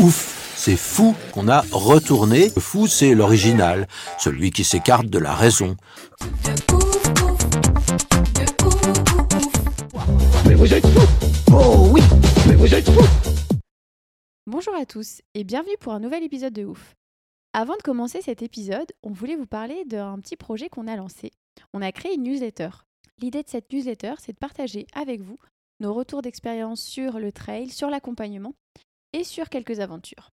Ouf, c'est fou qu'on a retourné. Le fou, c'est l'original, celui qui s'écarte de la raison. Mais vous êtes fous Oh oui Mais vous êtes fous Bonjour à tous et bienvenue pour un nouvel épisode de Ouf. Avant de commencer cet épisode, on voulait vous parler d'un petit projet qu'on a lancé. On a créé une newsletter. L'idée de cette newsletter, c'est de partager avec vous nos retours d'expérience sur le trail, sur l'accompagnement et sur quelques aventures.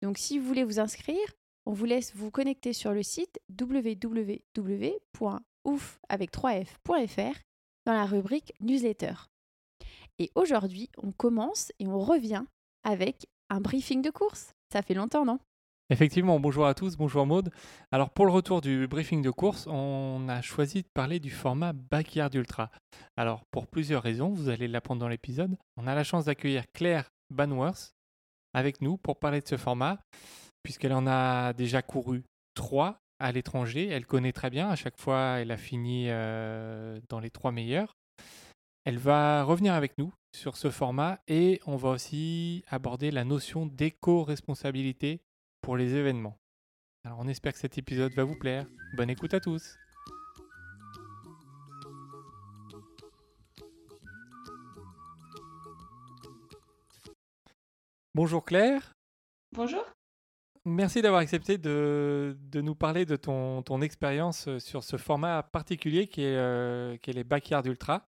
Donc si vous voulez vous inscrire, on vous laisse vous connecter sur le site www.ouf avec 3f.fr dans la rubrique newsletter. Et aujourd'hui, on commence et on revient avec un briefing de course. Ça fait longtemps, non? Effectivement, bonjour à tous, bonjour Maude. Alors pour le retour du briefing de course, on a choisi de parler du format Backyard Ultra. Alors pour plusieurs raisons, vous allez l'apprendre dans l'épisode. On a la chance d'accueillir Claire Banworth avec nous pour parler de ce format, puisqu'elle en a déjà couru trois à l'étranger. Elle connaît très bien, à chaque fois elle a fini euh, dans les trois meilleurs. Elle va revenir avec nous sur ce format et on va aussi aborder la notion d'éco-responsabilité pour les événements. Alors on espère que cet épisode va vous plaire. Bonne écoute à tous. Bonjour Claire, Bonjour. merci d'avoir accepté de, de nous parler de ton, ton expérience euh, sur ce format particulier qui est, euh, qui est les Backyard Ultra.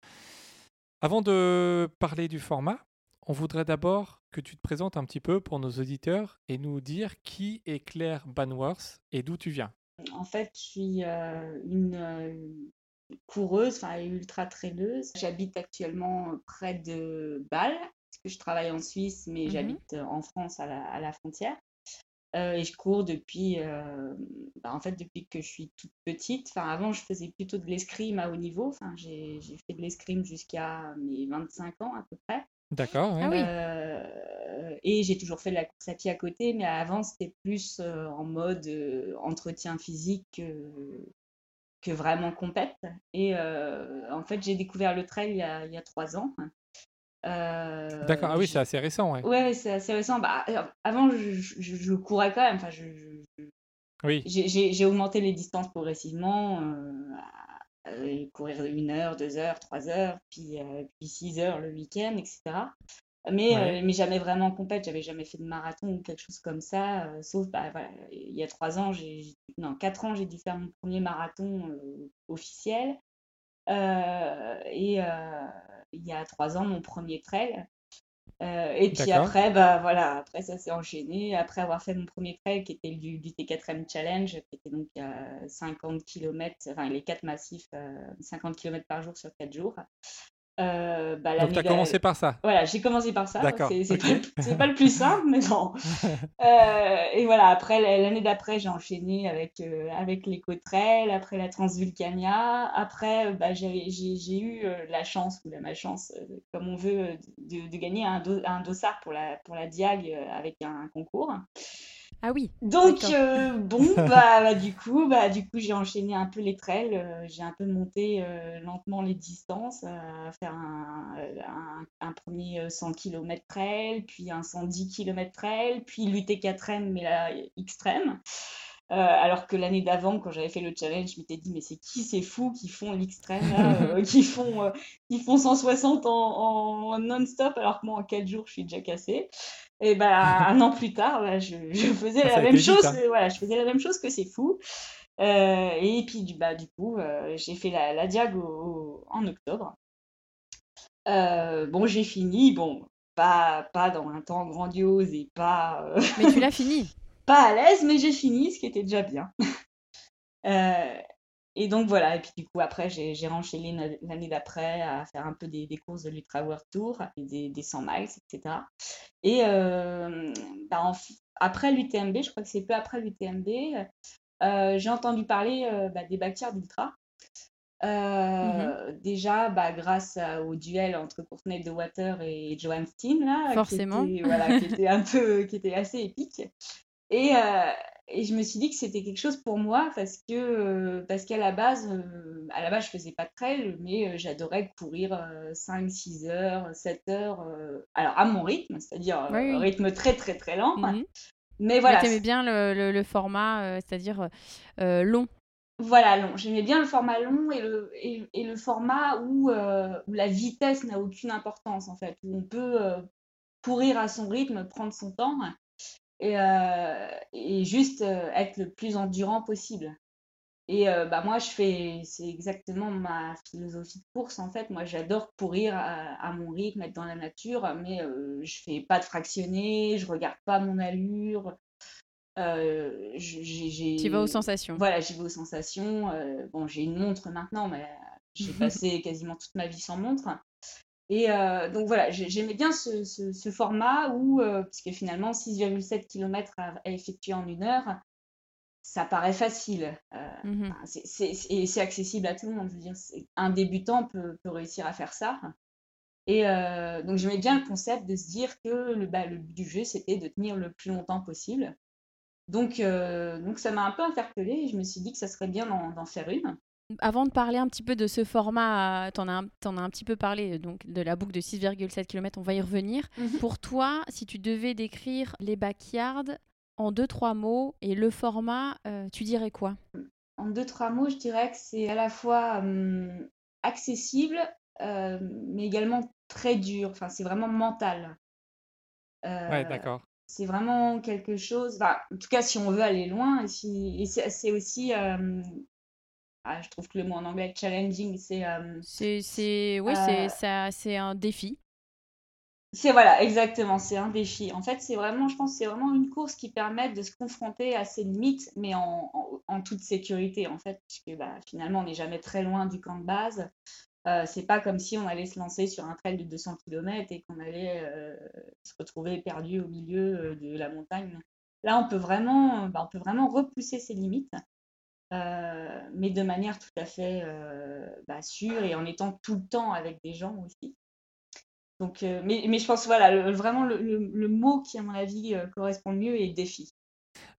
Avant de parler du format, on voudrait d'abord que tu te présentes un petit peu pour nos auditeurs et nous dire qui est Claire Banworth et d'où tu viens. En fait, je suis euh, une euh, coureuse, enfin ultra traîneuse. J'habite actuellement près de Bâle, parce que je travaille en Suisse, mais Mhm. j'habite en France à la, à la frontière. Euh, et je cours depuis, euh, bah, en fait, depuis que je suis toute petite. Enfin, avant, je faisais plutôt de l'escrime à haut niveau. Enfin, j'ai j'ai fait de l'escrime jusqu'à mes 25 ans à peu près. D'accord, ouais. Ah oui. Euh, et j'ai toujours fait de la course à pied à côté, mais avant, c'était plus euh, en mode euh, entretien physique que, que vraiment compète. Et euh, en fait, j'ai découvert le trail il y a, il y a trois ans. Euh, D'accord, ah oui, c'est assez récent, ouais. Ouais, c'est assez récent. Bah, euh, avant, je, je- je courais quand même. Enfin, je, Oui, j'ai augmenté les distances progressivement, euh, à courir une heure, deux heures, trois heures, puis, euh, puis six heures le week-end, etc. Mais, Ouais. euh, mais jamais vraiment compète, j'avais jamais fait de marathon ou quelque chose comme ça, euh, sauf bah, voilà, il y a trois ans, j'ai, non, quatre ans, j'ai dû faire mon premier marathon euh, officiel. Euh, et euh, il y a trois ans, mon premier trail. Euh, et puis après, bah voilà, après ça s'est enchaîné. Après avoir fait mon premier trail qui était du, du T4M Challenge, qui était donc à 50 km, enfin les quatre massifs, euh, 50 km par jour sur quatre jours. Euh, bah, donc tu as commencé par ça. Voilà, j'ai commencé par ça. D'accord, C'est c'est ok. pas, le- c'est pas le plus simple, mais bon. Euh, et voilà, après l'année d'après, j'ai enchaîné avec, euh, avec l'éco-trail, après la Transvulcania. Après, euh, bah, j'ai eu la chance, ou la malchance, comme on veut, de, de gagner un, do- un dossard pour la, pour la Diag avec un concours. Ah oui. Donc, euh, bon, bah, bah, du coup, bah, du coup, j'ai enchaîné un peu les trails, euh, j'ai un peu monté euh, lentement les distances, faire un, un, un premier euh, 100 km trail, puis un 110 km trail, puis l'UT4M, mais là, extrême. Euh, alors que l'année d'avant, quand j'avais fait le challenge, je m'étais dit, mais c'est qui ces fous qui font l'extrême, euh, qui font, euh, qui font 160 en, en non-stop, alors que moi, en 4 jours, je suis déjà cassée. Et bah, un an plus tard, bah, je, je faisais Ah, ça la même vite, chose, hein. voilà, je faisais la même chose que ces fous. Euh, et puis, du, bah, du coup, euh, j'ai fait la, la Diag au- au- en octobre. Euh, bon, j'ai fini, bon, pas, pas dans un temps grandiose et pas, euh, Mais tu l'as fini. pas à l'aise, mais j'ai fini, ce qui était déjà bien. Euh, et donc voilà, et puis du coup après j'ai renchaîné l'année d'après à faire un peu des, courses de l'Ultra World Tour, des, des 100 miles, etc. Et euh, bah, après l'UTMB, je crois que c'est peu après l'UTMB, euh, j'ai entendu parler euh, bah, des backyards d'Ultra. Mmh déjà, bah, grâce au duel entre Courtney de Water et Johan Steen, là, Forcément. Qui était, voilà, qui était un peu, qui était assez épique. Et, et je me suis dit que c'était quelque chose pour moi parce que euh, parce qu'à la base euh, à la base je faisais pas de trail mais euh, j'adorais courir 5 6 heures 7 heures alors à mon rythme c'est-à-dire un rythme très très très lent mmh mais voilà. tu aimais bien le, le, format c'est-à-dire long. Voilà long. J'aimais bien le format long et le et, et le format où où la vitesse n'a aucune importance en fait où on peut courir à son rythme prendre son temps et, euh, et juste euh, être le plus endurant possible. Et euh, bah, moi, je fais, c'est exactement ma philosophie de course en fait. Moi, j'adore courir à, mon rythme, être dans la nature, mais je fais pas de fractionné, je regarde pas mon allure. Euh, tu vas aux sensations. Voilà, j'y vais aux sensations. bon, j'ai une montre maintenant, mais j'ai passé quasiment toute ma vie sans montre. Et euh, donc voilà, j'aimais bien ce, ce, format où, euh, puisque finalement 6,7 km à, effectuer en une heure, ça paraît facile. Euh, mmh et c'est accessible à tout le monde. Je veux dire, un débutant peut, peut, réussir à faire ça. Et donc j'aimais bien le concept de se dire que le, bah, le but du jeu, c'était de tenir le plus longtemps possible. Donc, donc ça m'a un peu interpellée et je me suis dit que ça serait bien d'en faire une. Avant de parler un petit peu de ce format, tu en, as, en as un petit peu parlé donc de la boucle de 6,7 km, on va y revenir. Mhm. Pour toi, si tu devais décrire les backyards en deux, trois mots et le format, euh, tu dirais quoi? En deux, trois mots, je dirais que c'est à la fois hum, accessible, euh, mais également très dur. Enfin, c'est vraiment mental. Euh, ouais, d'accord. C'est vraiment quelque chose. en tout cas, si on veut aller loin, et, si, c'est aussi ah, je trouve que le mot en anglais challenging, c'est. Euh, c'est, oui, c'est, euh, c'est un défi. C'est voilà, exactement, c'est un défi. En fait, c'est vraiment, je pense, c'est vraiment une course qui permet de se confronter à ses limites, mais en, en, toute sécurité, en fait, puisque bah, finalement, on n'est jamais très loin du camp de base. Euh, c'est pas comme si on allait se lancer sur un trail de 200 km et qu'on allait se retrouver perdu au milieu de la montagne. Là, on peut vraiment, bah, on peut vraiment repousser ses limites. Euh, mais de manière tout à fait euh, bah, sûre et en étant tout le temps avec des gens aussi. Donc, euh, mais, mais, je pense voilà, vraiment le, le, mot qui, à mon avis, correspond le mieux est défi.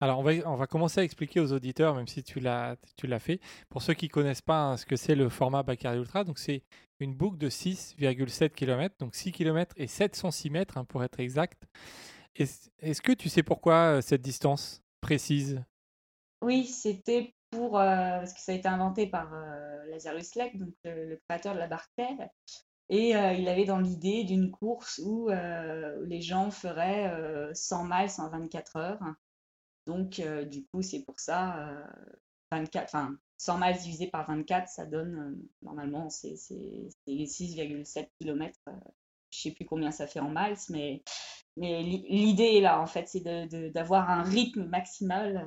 Alors, on va, on va commencer à expliquer aux auditeurs, même si tu l'as fait. Pour ceux qui ne connaissent pas hein, ce que c'est le format Bacardi Ultra, donc c'est une boucle de 6,7 km, donc 6 km et 706 mètres hein, pour être exact. Est-ce que tu sais pourquoi cette distance précise? Oui, c'était euh, parce que ça a été inventé par euh, Lazarus Lake, donc le, créateur de la barque Et euh, il avait dans l'idée d'une course où les gens feraient 100 miles en 24 heures. Donc, du coup, c'est pour ça, 24, enfin, 100 miles divisé par 24, ça donne, normalement, c'est 6,7 km. je ne sais plus combien ça fait en miles, mais, mais l'idée est là, en fait, c'est d'avoir un rythme maximal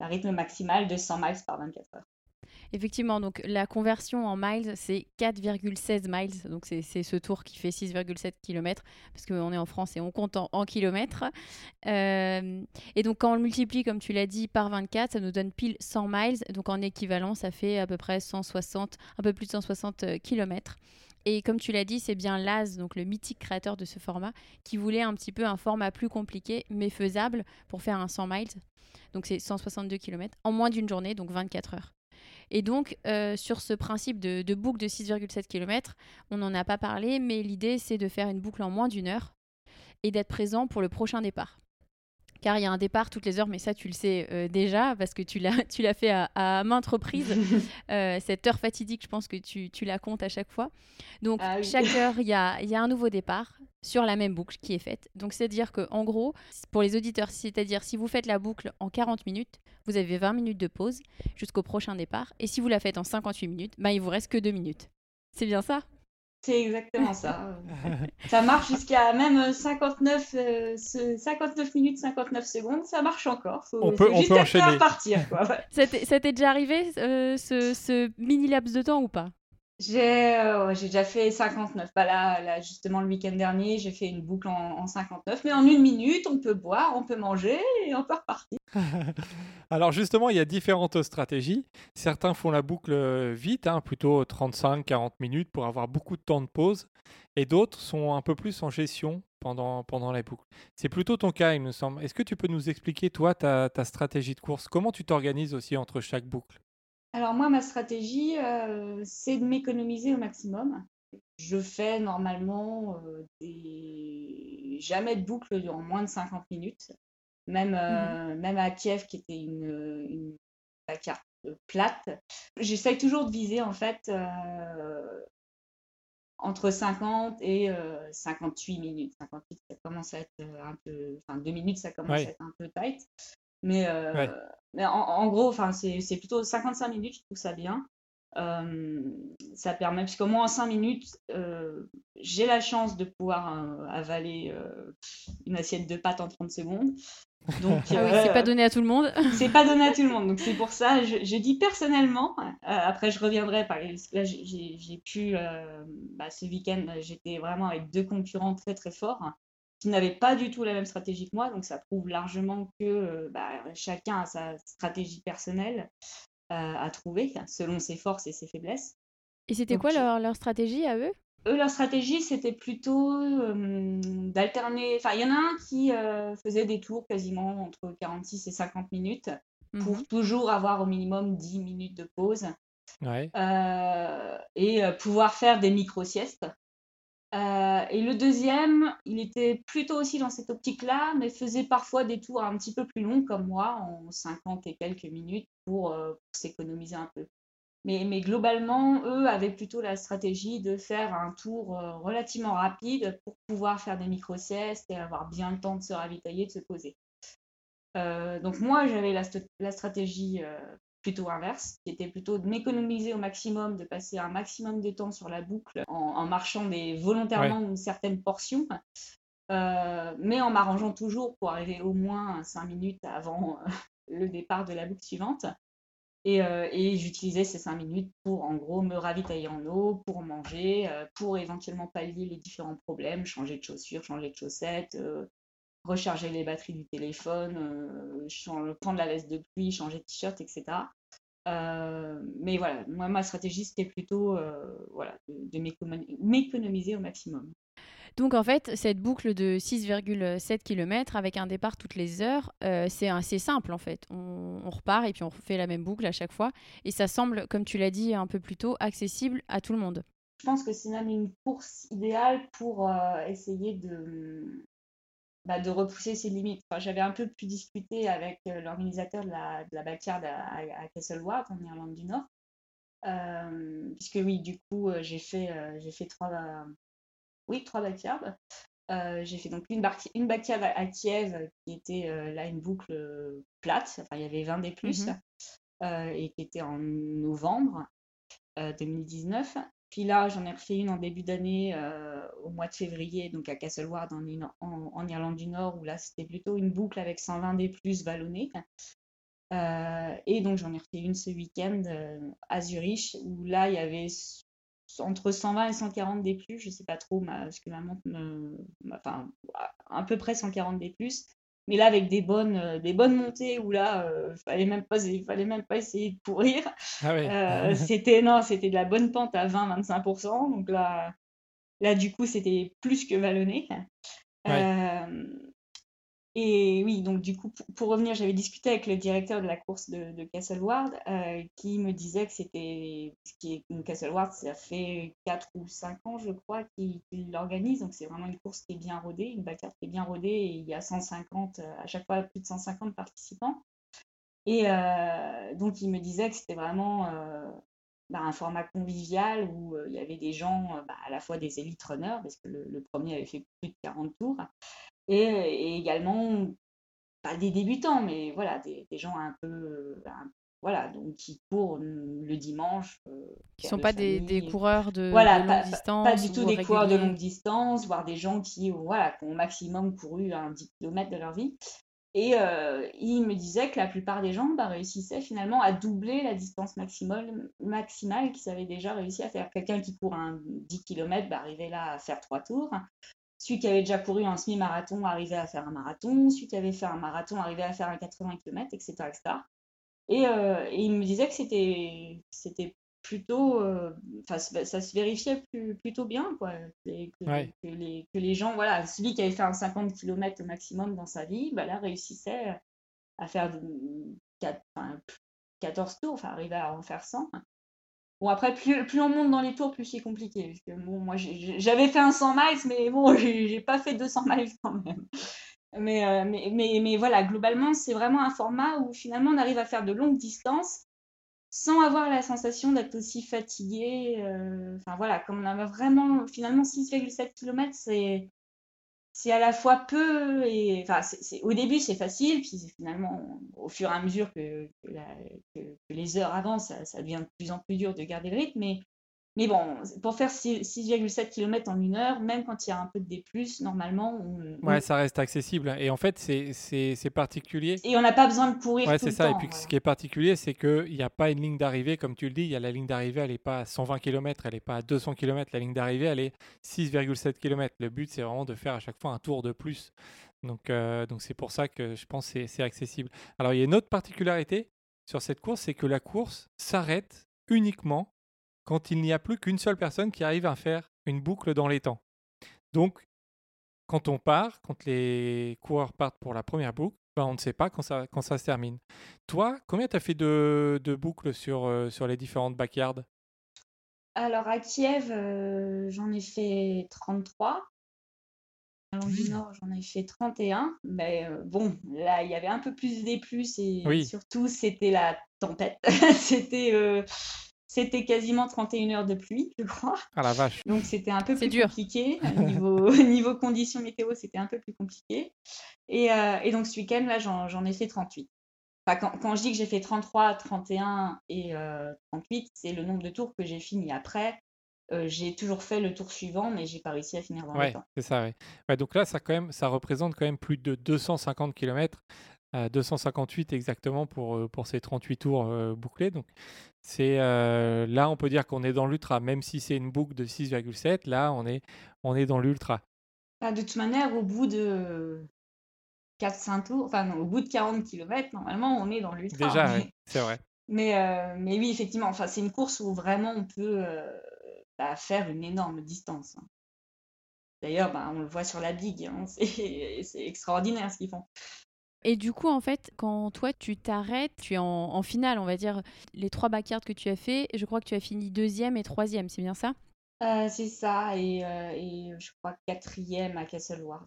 un rythme maximal de 100 miles par 24 heures. Effectivement, donc la conversion en miles, c'est 4,16 miles. Donc c'est ce tour qui fait 6,7 km, parce qu'on est en France et on compte en, kilomètres. Euh, et donc quand on le multiplie, comme tu l'as dit, par 24, ça nous donne pile 100 miles. Donc en équivalent, ça fait à peu près 160, un peu plus de 160 euh, km. Et comme tu l'as dit, c'est bien Laz, donc le mythique créateur de ce format, qui voulait un petit peu un format plus compliqué, mais faisable pour faire un 100 miles donc c'est 162 km, en moins d'une journée, donc 24 heures. Et donc, euh, sur ce principe de, boucle de 6,7 km, on n'en a pas parlé, mais l'idée, c'est de faire une boucle en moins d'une heure et d'être présent pour le prochain départ. Car il y a un départ toutes les heures, mais ça, tu le sais euh, déjà, parce que tu l'as, fait à, maintes reprises. Euh, cette heure fatidique, je pense que tu, tu la comptes à chaque fois. Donc, ah chaque heure, il y a, y a un nouveau départ sur la même boucle qui est faite. Donc c'est-à-dire que en gros, pour les auditeurs, c'est-à-dire si vous faites la boucle en 40 minutes, vous avez 20 minutes de pause jusqu'au prochain départ. Et si vous la faites en 58 minutes, bah, il vous reste que 2 minutes. C'est bien ça? C'est exactement ça. ça marche jusqu'à même 59, euh, 59 minutes 59 secondes, ça marche encore. on peut, on peut enchaîner. partir. ça t'est déjà arrivé ce, ce mini laps de temps ou pas? Euh, j'ai déjà fait 59. Bah là, justement, le week-end dernier, j'ai fait une boucle en, 59. Mais en une minute, on peut boire, on peut manger et on peut repartir. Alors justement, il y a différentes stratégies. Certains font la boucle euh, vite, hein, plutôt 35-40 minutes pour avoir beaucoup de temps de pause. Et d'autres sont un peu plus en gestion pendant, pendant la boucle. C'est plutôt ton cas, il me semble. Est-ce que tu peux nous expliquer, toi, ta, ta stratégie de course? Comment tu t'organises aussi entre chaque boucle? Alors moi, ma stratégie, euh, c'est de m'économiser au maximum. Je fais normalement euh, des... jamais de boucle en moins de 50 minutes. Même, euh, mmh même à Kiev, qui était une, une carte plate, j'essaye toujours de viser en fait entre 50 et 58 minutes. 58, ça commence à être un peu, enfin deux minutes, ça commence à être un peu tight. Mais, euh, mais en, gros, enfin, c'est plutôt 55 minutes, je trouve ça bien. Euh, ça permet, puisqu'au moins en 5 minutes, euh, j'ai la chance de pouvoir avaler une assiette de pâtes en 30 secondes. Donc, ah oui, c'est pas donné à tout le monde. c'est pas donné à tout le monde. Donc, c'est pour ça, je, dis personnellement, après, je reviendrai. Par, là, j'ai pu, bah, ce week-end, j'étais vraiment avec deux concurrents très, très forts qui n'avaient pas du tout la même stratégie que moi. Donc ça prouve largement que euh, bah, chacun a sa stratégie personnelle euh, à trouver selon ses forces et ses faiblesses. Et c'était quoi leur, leur, stratégie à eux? Eux, leur stratégie, c'était plutôt euh, d'alterner. Enfin, il y en a un qui faisait des tours quasiment entre 46 et 50 minutes pour mmh toujours avoir au minimum 10 minutes de pause. et pouvoir faire des micro-siestes. Euh, et le deuxième, il était plutôt aussi dans cette optique-là, mais faisait parfois des tours un petit peu plus longs comme moi, en 50 et quelques minutes, pour, euh, s'économiser un peu. Mais, globalement, eux avaient plutôt la stratégie de faire un tour euh, relativement rapide pour pouvoir faire des micro-siestes et avoir bien le temps de se ravitailler, de se poser. donc moi, j'avais la, stratégie plutôt inverse, qui était plutôt de m'économiser au maximum, de passer un maximum de temps sur la boucle en, marchant des, volontairement une certaine portion, euh, mais en m'arrangeant toujours pour arriver au moins 5 minutes avant euh, le départ de la boucle suivante. Et, euh, et j'utilisais ces 5 minutes pour en gros me ravitailler en eau, pour manger, pour éventuellement pallier les différents problèmes, changer de chaussures, changer de chaussettes, recharger les batteries du téléphone, euh, prendre la veste de pluie, changer de t-shirt, etc. Euh, mais voilà, moi, ma stratégie, c'était plutôt euh, voilà, de, m'économiser au maximum. Donc en fait, cette boucle de 6,7 km avec un départ toutes les heures, c'est assez simple en fait. On, on, repart et puis on fait la même boucle à chaque fois. Et ça semble, comme tu l'as dit un peu plus tôt, accessible à tout le monde. Je pense que c'est même une course idéale pour essayer de, bah, de repousser ses limites. J'avais un peu pu discuter avec euh, l'organisateur de la, de la backyard à, à, Castleward, en Irlande du Nord. Euh, puisque oui, du coup, euh, j'ai fait, j'ai fait trois, oui, trois backyards. j'ai fait donc une, une backyard à, Kiev qui était là une boucle plate, enfin il y avait 20 des plus, mmh et qui était en novembre 2019. Puis là, j'en ai refait une en début d'année, euh, au mois de février, donc à Castleward en, Irlande du Nord, où là, c'était plutôt une boucle avec 120 des plus. Euh, et donc, j'en ai refait une ce week-end euh, à Zurich, où là, il y avait entre 120 et 140 des plus, je ne sais pas trop, ma, parce que ma montre me. Enfin, à peu près 140 des plus. Mais là, avec des bonnes, euh, des bonnes montées où là, il euh, fallait même pas, fallait même pas essayer de pourrir. Ah euh, c'était non, c'était de la bonne pente à 20-25%. Donc là, là, du coup, c'était plus que vallonné. Et oui, donc du coup, pour, revenir, j'avais discuté avec le directeur de la course de, de Castleward euh, qui me disait que c'était. qui Castleward, ça fait 4 ou 5 ans, je crois, qu'il l'organise. Donc c'est vraiment une course qui est bien rodée, une backyard qui est bien rodée il y a 150, euh, à chaque fois plus de 150 participants. Et euh, donc il me disait que c'était vraiment bah, un format convivial où il y avait des gens, bah, à la fois des élites runners, parce que le, premier avait fait plus de 40 tours, et, également, pas des débutants, mais voilà, des, gens un peu, voilà, donc qui courent le dimanche. qui ne sont pas des, des, coureurs de, voilà, de pas, longue distance. Pas du tout des coureurs de longue distance, voire des gens qui, voilà, qui ont au maximum couru un 10 km de leur vie. Et euh, il me disait que la plupart des gens bah, réussissaient finalement à doubler la distance maximale, maximale qu'ils avaient déjà réussi à faire. Quelqu'un qui court un 10 km bah, arrivait là à faire trois tours. Celui qui avait déjà couru un semi-marathon arrivait à faire un marathon. Celui qui avait fait un marathon arrivait à faire un 80 km, etc. etc. Et, euh, et il me disait que c'était plutôt, euh, ça se vérifiait plutôt bien, quoi. que, les, que, les, gens, voilà, celui qui avait fait un 50 km au maximum dans sa vie, bah là, réussissait à faire 14 tours, enfin, arriver à en faire 100. Bon, après, plus, plus on monte dans les tours, plus c'est compliqué. Parce que, bon, moi, j'avais fait un 100 miles, mais bon, j'ai pas fait 200 miles quand même. Mais, euh, mais, mais, mais, voilà, globalement, c'est vraiment un format où finalement on arrive à faire de longues distances sans avoir la sensation d'être aussi fatigué. Euh, enfin voilà, comme on a vraiment, finalement 6,7 km, c'est c'est à la fois peu et enfin c'est, au début c'est facile puis finalement au fur et à mesure que, les heures avancent ça, devient de plus en plus dur de garder le rythme mais bon, pour faire 6,7 km en une heure, même quand il y a un peu de D+, normalement... On, ouais, ça reste accessible. Et en fait, c'est particulier. Et on n'a pas besoin de courir Ouais, c'est ça. et puis ce qui est particulier, c'est qu'il n'y a pas une ligne d'arrivée, comme tu le dis. Il y a la ligne d'arrivée, elle n'est pas à 120 km, elle n'est pas à 200 km. La ligne d'arrivée, elle est 6,7 km. Le but, c'est vraiment de faire à chaque fois un tour de plus. Donc euh, donc c'est pour ça que je pense que c'est accessible. Alors, il y a une autre particularité sur cette course, c'est que la course s'arrête uniquement quand il n'y a plus qu'une seule personne qui arrive à faire une boucle dans les temps. Donc, quand on part, quand les coureurs partent pour la première boucle, ben on ne sait pas quand ça, quand ça se termine. Toi, combien tu as fait de, de boucles sur, euh, sur les différentes backyards? Alors, à Kiev, euh, j'en ai fait 33. À du Nord, j'en ai fait 31. Mais euh, bon, là, il y avait un peu plus des plus et surtout, c'était la tempête. c'était c'était quasiment 31 heures de pluie, je crois. Ah la vache. Donc c'était un peu plus compliqué. Niveau, niveau conditions météo, c'était un peu plus compliqué. Et, euh, et donc ce week-end, là, j'en ai fait 38. Enfin, quand, quand, je dis que j'ai fait 33, 31 et 38, euh, c'est le nombre de tours que j'ai fini après. Euh, j'ai toujours fait le tour suivant, mais j'ai pas réussi à finir dans ouais, le temps. C'est ça, ouais. ouais. Donc là, ça, quand même, ça représente quand même plus de 250 km. 258 exactement pour, pour ces 38 tours bouclés. Donc c'est euh, là, on peut dire qu'on est dans l'ultra, même si c'est une boucle de 6,7. Là, on est, on est dans l'ultra. Bah, de toute manière, au bout de 4-5 tours, enfin au bout de 40 km, normalement, on est dans l'ultra. Déjà, c'est vrai. Mais, euh, mais oui, effectivement, enfin, c'est une course où vraiment on peut euh, bah, faire une énorme distance. Hein. D'ailleurs, bah, on le voit sur la digue, hein, c'est extraordinaire ce qu'ils font. Et du coup, en fait, quand toi tu t'arrêtes, tu es en, finale, on va dire, les trois backyards que tu as fait, je crois que tu as fini deuxième et troisième, c'est bien ça? Euh, C'est ça, et, euh, et, je crois quatrième à Castle Ward.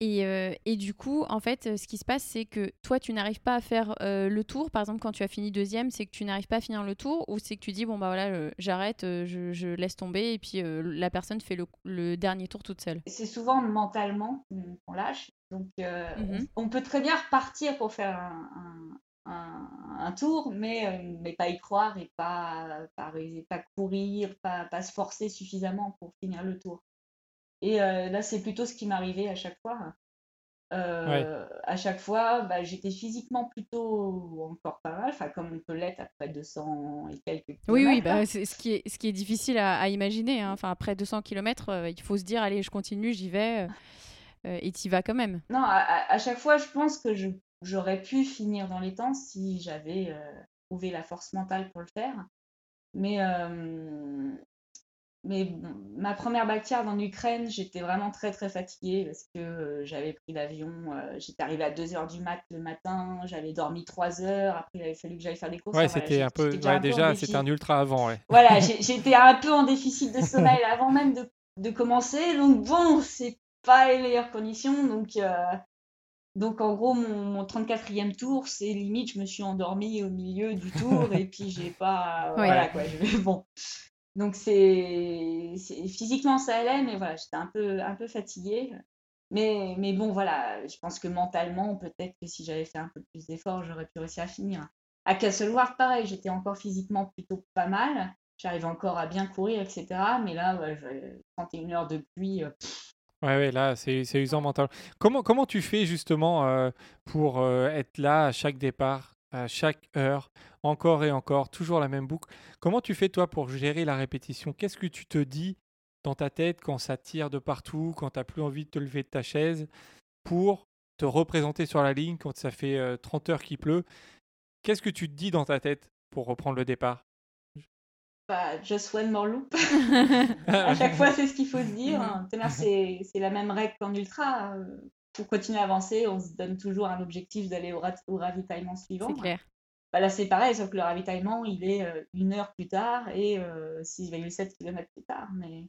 Et, euh, et, du coup, en fait, ce qui se passe, c'est que toi, tu n'arrives pas à faire le tour. Par exemple, quand tu as fini deuxième, c'est que tu n'arrives pas à finir le tour ou c'est que tu dis, bon, bah voilà, j'arrête, je, je, laisse tomber et puis la personne fait le, le, dernier tour toute seule? C'est souvent mentalement qu'on lâche. Donc, euh, mmh on, peut très bien repartir pour faire un, tour, mais, euh, mais pas y croire et pas, pas, pas courir, pas, pas, se forcer suffisamment pour finir le tour. Et euh, là, c'est plutôt ce qui m'arrivait à chaque fois. À chaque fois, bah, j'étais physiquement plutôt encore pas mal, comme on peut l'être après 200 et quelques kilomètres. Oui, oui, bah, c'est ce qui est, ce qui est difficile à, imaginer. Hein. Enfin, après 200 km, il faut se dire, allez, je continue, j'y vais. Euh, et tu vas quand même. Non, à, chaque fois, je pense que j'aurais pu finir dans les temps si j'avais euh, trouvé la force mentale pour le faire. Mais, euh, mais ma première backyard en Ukraine, j'étais vraiment très très fatiguée parce que j'avais pris l'avion, j'étais arrivée à 2h du mat le matin, j'avais dormi 3 heures, après il avait fallu que j'aille faire des courses. Ouais, c'était un peu, déjà, c'était un ultra avant. Ouais. Voilà, j'étais un peu en déficit de sommeil avant même de, de commencer, donc bon, c'est pas les meilleures conditions. Donc, euh, donc en gros, mon, 34e tour, c'est limite, je me suis endormie au milieu du tour et puis j'ai pas. Voilà quoi. bon. Donc c'est physiquement ça allait, mais voilà, j'étais un peu, un peu fatiguée. Mais, mais bon, voilà, je pense que mentalement, peut-être que si j'avais fait un peu plus d'efforts, j'aurais pu réussir à finir. À Castleworth, pareil, j'étais encore physiquement plutôt pas mal. J'arrivais encore à bien courir, etc. Mais là, ouais, je- 31 heures de pluie. euh, pff, Ouais, là, c'est usant mental. Comment, comment tu fais justement euh, pour euh, être là à chaque départ, à chaque heure, encore et encore, toujours la même boucle? Comment tu fais toi pour gérer la répétition? Qu'est-ce que tu te dis dans ta tête quand ça tire de partout, quand tu n'as plus envie de te lever de ta chaise, pour te représenter sur la ligne quand ça fait euh, 30 heures qu'il pleut? Qu'est-ce que tu te dis dans ta tête pour reprendre le départ? Bah, just one more loop. à chaque fois, c'est ce qu'il faut se dire. Manière, c'est la même règle qu'en ultra. euh, Pour continuer à avancer, on se donne toujours un objectif d'aller au ravitaillement suivant. C'est clair. Bah là, c'est pareil, sauf que le ravitaillement, il est euh, une heure plus tard et euh, 6,7 km plus tard. Mais,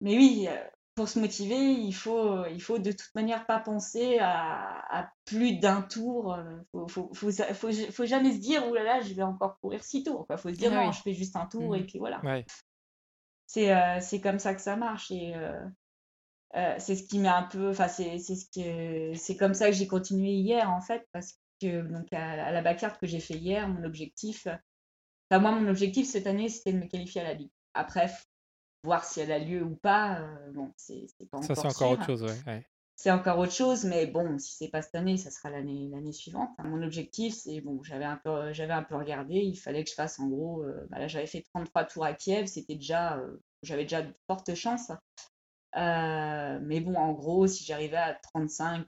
mais oui, euh, pour se motiver, il faut, il faut de toute manière pas penser à, à plus d'un tour. euh, faut, faut, faut, faut, faut jamais se dire, oh là là, je vais encore courir six tours. Il faut se dire, Ah non, oui. je fais juste un tour Mhm. et puis voilà. Ouais, C'est euh, c'est comme ça que ça marche. Et euh, euh, c'est ce qui m'a un peu. Enfin, c'est c'est ce que c'est comme ça que j'ai continué hier, en fait, parce que donc à, à la backyard que j'ai fait hier, mon objectif. Enfin, moi, mon objectif cette année, c'était de me qualifier à la Ligue. Après, voir si elle a lieu ou pas, euh, bon, c'est pas ça encore c'est encore autre chose, ouais. ouais. C'est encore autre chose, mais bon, si c'est pas cette année, ça sera l'année l'année suivante. Mon objectif, c'est bon, j'avais un peu j'avais un peu regardé, il fallait que je fasse en gros, euh, bah là j'avais fait 33 tours à Kiev, c'était déjà euh, j'avais déjà de fortes chances. Euh, mais bon, en gros, si j'arrivais à 35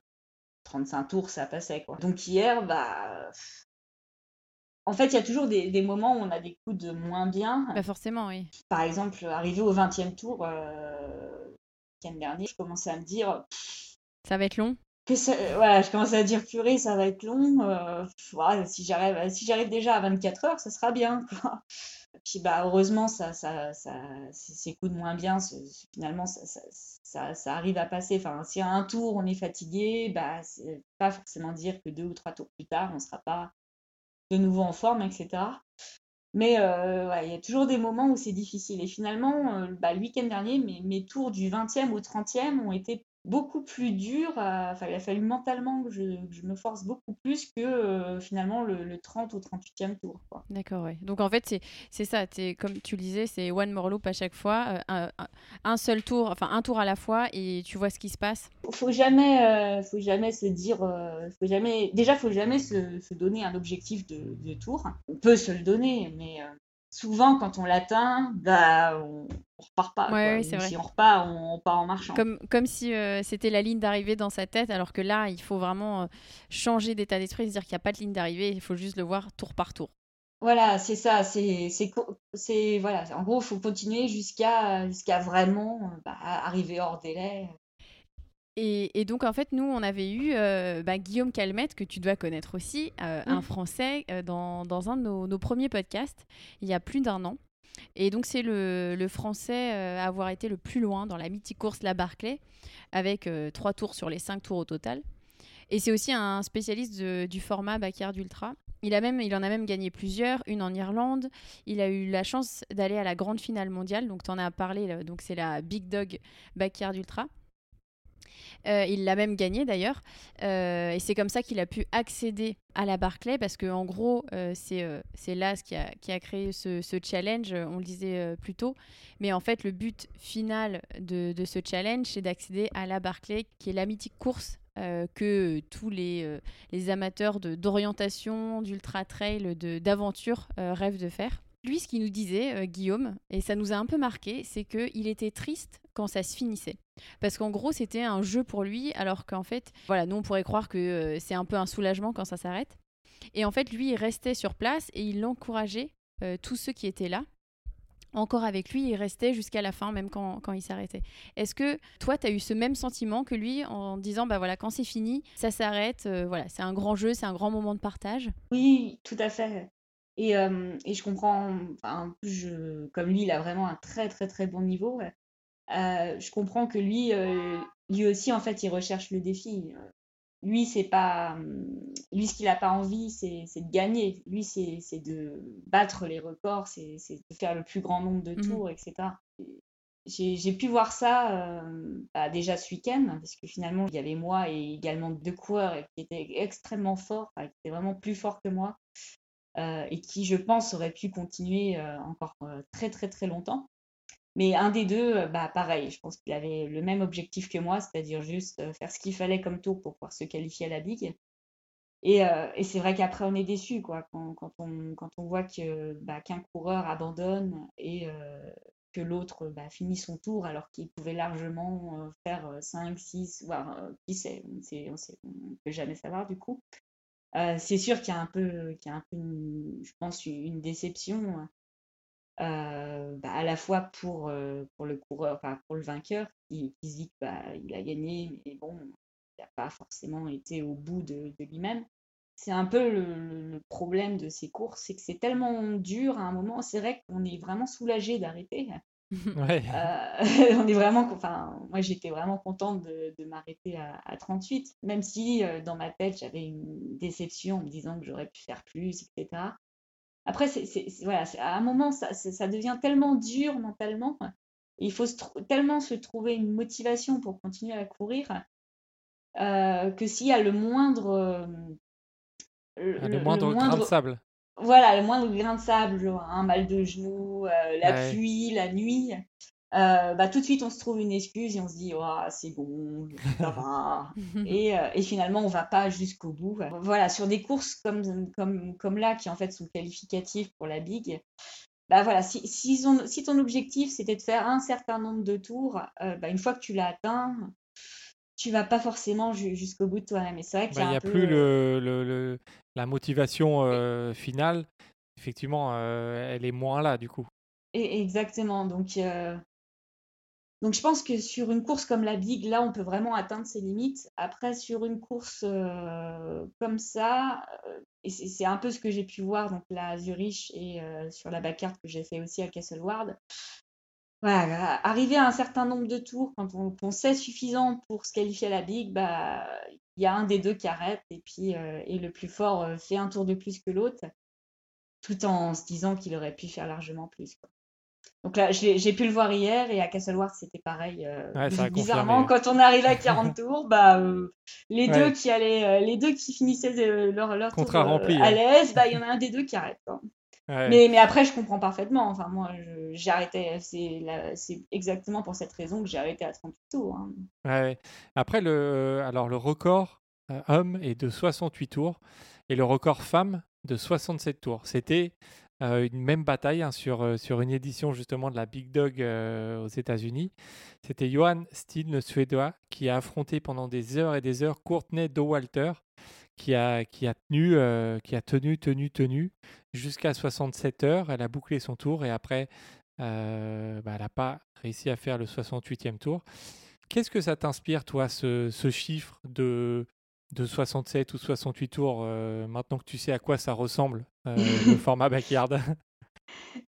35 tours, ça passait quoi. Donc hier, bah en fait, il y a toujours des, des moments où on a des coups de moins bien. Bah forcément, oui. Par exemple, arrivé au 20e tour, euh, le week-end dernier, je commençais à me dire Ça va être long. que ça, euh, voilà, je commençais à dire purée, ça va être long. euh, voilà, si j'arrive, si j'arrive déjà à 24 heures, ça sera bien. quoi. Puis bah heureusement, ça, ça, ça, ces coups de moins bien, finalement, ça, ça, ça, ça arrive à passer. Enfin, si à un tour on est fatigué, bah c'est pas forcément dire que deux ou trois tours plus tard, on sera pas de nouveau en forme, etc. Mais euh, il y a toujours des moments où c'est difficile. Et finalement, euh, bah, le week-end dernier, mes, mes tours du 20e au 30e ont été beaucoup plus durs. à- Enfin, il a fallu mentalement que je, que je me force beaucoup plus que euh, finalement le, le 30 ou 38e tour. D'accord, ouais. Donc en fait, c'est ça. t'es- comme tu le disais, c'est one more loop à chaque fois. euh, un, seul tour, enfin un tour à la fois, et tu vois ce qui se passe. Faut jamais, euh, faut jamais se dire, euh, faut jamais. Déjà, faut jamais se, se donner un objectif de, de tour. On peut se le donner, mais souvent quand on l'atteint, bah on, on repart pas. Ouais, quoi. vrai. Si on repart, on, on part en marchant. Comme, comme si euh, c'était la ligne d'arrivée dans sa tête, alors que là, il faut vraiment euh, changer d'état d'esprit, se dire qu'il n'y a pas de ligne d'arrivée, il faut juste le voir tour par tour. Voilà, c'est ça, c'est c'est voilà, en gros, il faut continuer jusqu'à jusqu'à vraiment euh, bah, arriver hors délai. Et, et donc, en fait, nous, on avait eu euh, bah, Guillaume Calmette, que tu dois connaître aussi, euh, un. Français, euh, dans, dans un de nos, nos premiers podcasts, il y a plus d'un an. Et donc, c'est le, le Français à avoir été le plus loin dans la mythique course La Barclay, avec trois tours sur les cinq tours au total. Et c'est aussi un spécialiste de- du format Backyard Ultra. Il, a même, il en a même gagné plusieurs, une en Irlande. Il a eu la chance d'aller à la grande finale mondiale, donc tu en as parlé, donc c'est la Big Dog Backyard Ultra. Euh, il l'a même gagné d'ailleurs. Euh, et c'est comme ça qu'il a pu accéder à la Barclay parce que en gros, euh, c'est euh, c'est qui a, qui a créé ce, challenge, on le disait plus tôt. Mais en fait, le but final de, de ce challenge, c'est d'accéder à la Barclay, qui est la mythique course que tous les, les amateurs d'orientation, d'ultra trail, d'aventure rêvent de faire. Lui, ce qu'il nous disait, euh, Guillaume, et ça nous a un peu marqué, c'est qu'il était triste quand ça se finissait. Parce qu'en gros, c'était un jeu pour lui, alors qu'en fait, voilà, nous, on pourrait croire que euh, c'est un peu un soulagement quand ça s'arrête. Et en fait, lui, il restait sur place et il encourageait euh, tous ceux qui étaient là. Encore avec lui, il restait jusqu'à la fin, même quand, quand il s'arrêtait. Est-ce que toi, tu as eu ce même sentiment que lui en disant, bah voilà, quand c'est fini, ça s'arrête, voilà, c'est un grand jeu, c'est un grand moment de partage? Oui, tout à fait. Et, euh, et je comprends, enfin, je, comme lui, il a vraiment un très très très bon niveau. ouais. Euh, je comprends que lui, euh, lui aussi, en fait, il recherche le défi. Lui, c'est pas, hum, lui, ce qu'il n'a pas envie, c'est c'est de gagner. Lui, c'est c'est de battre les records, c'est c'est de faire le plus grand nombre de Mhm. tours, etc. Et J'ai j'ai pu voir ça euh, bah, déjà ce week-end, parce que finalement, il y avait moi et également deux coureurs qui étaient extrêmement forts, enfin, qui étaient vraiment plus forts que moi. Et qui, je pense, aurait pu continuer encore très très très longtemps. Mais un des deux, bah, pareil, je pense qu'il avait le même objectif que moi, c'est-à-dire juste faire ce qu'il fallait comme tour pour pouvoir se qualifier à la Big. Et, et c'est vrai qu'après, on est déçu quoi, quand, quand, on, quand on voit que, bah, qu'un coureur abandonne et que l'autre bah, finit son tour alors qu'il pouvait largement faire 5, 6, voire qui sait, on ne peut jamais savoir du coup. C'est sûr qu'il y a un peu, qu'il y a un peu je pense, une déception euh, bah, à la fois pour, euh, pour le coureur, enfin, pour le vainqueur, qui, qui se dit bah, a gagné, mais bon, il n'a pas forcément été au bout de, lui-même. C'est un peu le, problème de ces courses, c'est que c'est tellement dur à un moment, c'est vrai qu'on est vraiment soulagé d'arrêter. Ouais. Euh, on est vraiment, enfin, moi j'étais vraiment contente de, de m'arrêter à, à, 38, même si dans ma tête j'avais une déception en me disant que j'aurais pu faire plus, etc. Après, c'est, voilà, à un moment, ça, ça, devient tellement dur mentalement. il faut tellement se trouver une motivation pour continuer à courir euh, que s'il y a le moindre. Euh, le, le, moindre, grain de sable. Voilà, le moindre grain de sable, un mal de genou, euh, la pluie, la nuit, euh, bah, tout de suite on se trouve une excuse et on se dit oh, c'est bon, ça va. et, euh, et, finalement on va pas jusqu'au bout. Voilà, sur des courses comme, comme, comme là qui en fait sont qualificatives pour la Big, bah voilà, si, si, si ton objectif c'était de faire un certain nombre de tours, euh, bah, une fois que tu l'as atteint, tu vas pas forcément jusqu'au bout de toi-même. Et c'est vrai qu'il n'y a, bah, plus le, le, la motivation finale. Effectivement, elle est moins là du coup. Et, exactement. Donc, donc je pense que sur une course comme la Big, là, on peut vraiment atteindre ses limites. Après, sur une course euh, comme ça, euh, et c'est un peu ce que j'ai pu voir donc à Zurich et euh, sur la backcard que j'ai fait aussi à Castleward. Voilà, arriver à un certain nombre de tours, quand on, sait suffisant pour se qualifier à la Big, bah il y a un des deux qui arrête et puis et le plus fort fait un tour de plus que l'autre, tout en se disant qu'il aurait pu faire largement plus. Quoi. Donc là, j'ai pu le voir hier et à Castleward, c'était pareil. Euh, bizarrement, quand on arrive à 40 tours, bah, euh, les, deux qui allaient, euh, les deux qui finissaient leur, leur tour rempli, à l'aise, bah, il y en a un des deux qui arrête. Mais, mais après, je comprends parfaitement. Enfin, moi, j'ai arrêté. C'est exactement pour cette raison que j'ai arrêté à 38 tours. Hein. Ouais, Après, le, alors, le record homme est de 68 tours et le record femme de 67 tours. C'était euh, une même bataille hein, sur, euh, sur une édition justement de la Big Dog euh, aux États-Unis. C'était Johan Steen, le Suédois, qui a affronté pendant des heures et des heures Courtney Dowalter, qui a, qui a tenu, qui a tenu, tenu, tenu jusqu'à 67 heures. Elle a bouclé son tour et après, bah, elle n'a pas réussi à faire le 68e tour. Qu'est-ce que ça t'inspire, toi, ce, ce chiffre de de 67 ou 68 tours, euh, maintenant que tu sais à quoi ça ressemble, euh, le format backyard?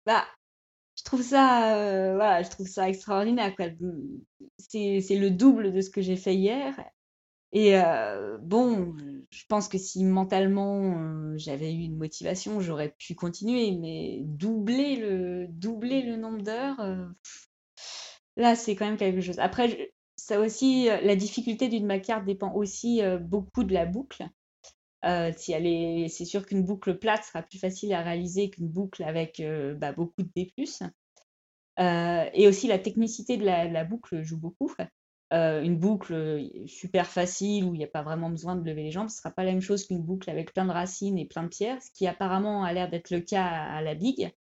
Bah, je trouve ça, euh, voilà, je trouve ça extraordinaire. C'est le double de ce que j'ai fait hier. Et bon, je pense que si mentalement j'avais eu une motivation, j'aurais pu continuer, mais doubler le, doubler le nombre d'heures, là, c'est quand même quelque chose. Après, ça aussi, euh, la difficulté d'une backyard dépend aussi euh, beaucoup de la boucle. Euh, si elle est, c'est sûr qu'une boucle plate sera plus facile à réaliser qu'une boucle avec bah, beaucoup de D+. et aussi la technicité de la, boucle joue beaucoup. Une boucle super facile où il n'y a pas vraiment besoin de lever les jambes, ce ne sera pas la même chose qu'une boucle avec plein de racines et plein de pierres, ce qui apparemment a l'air d'être le cas à, la big.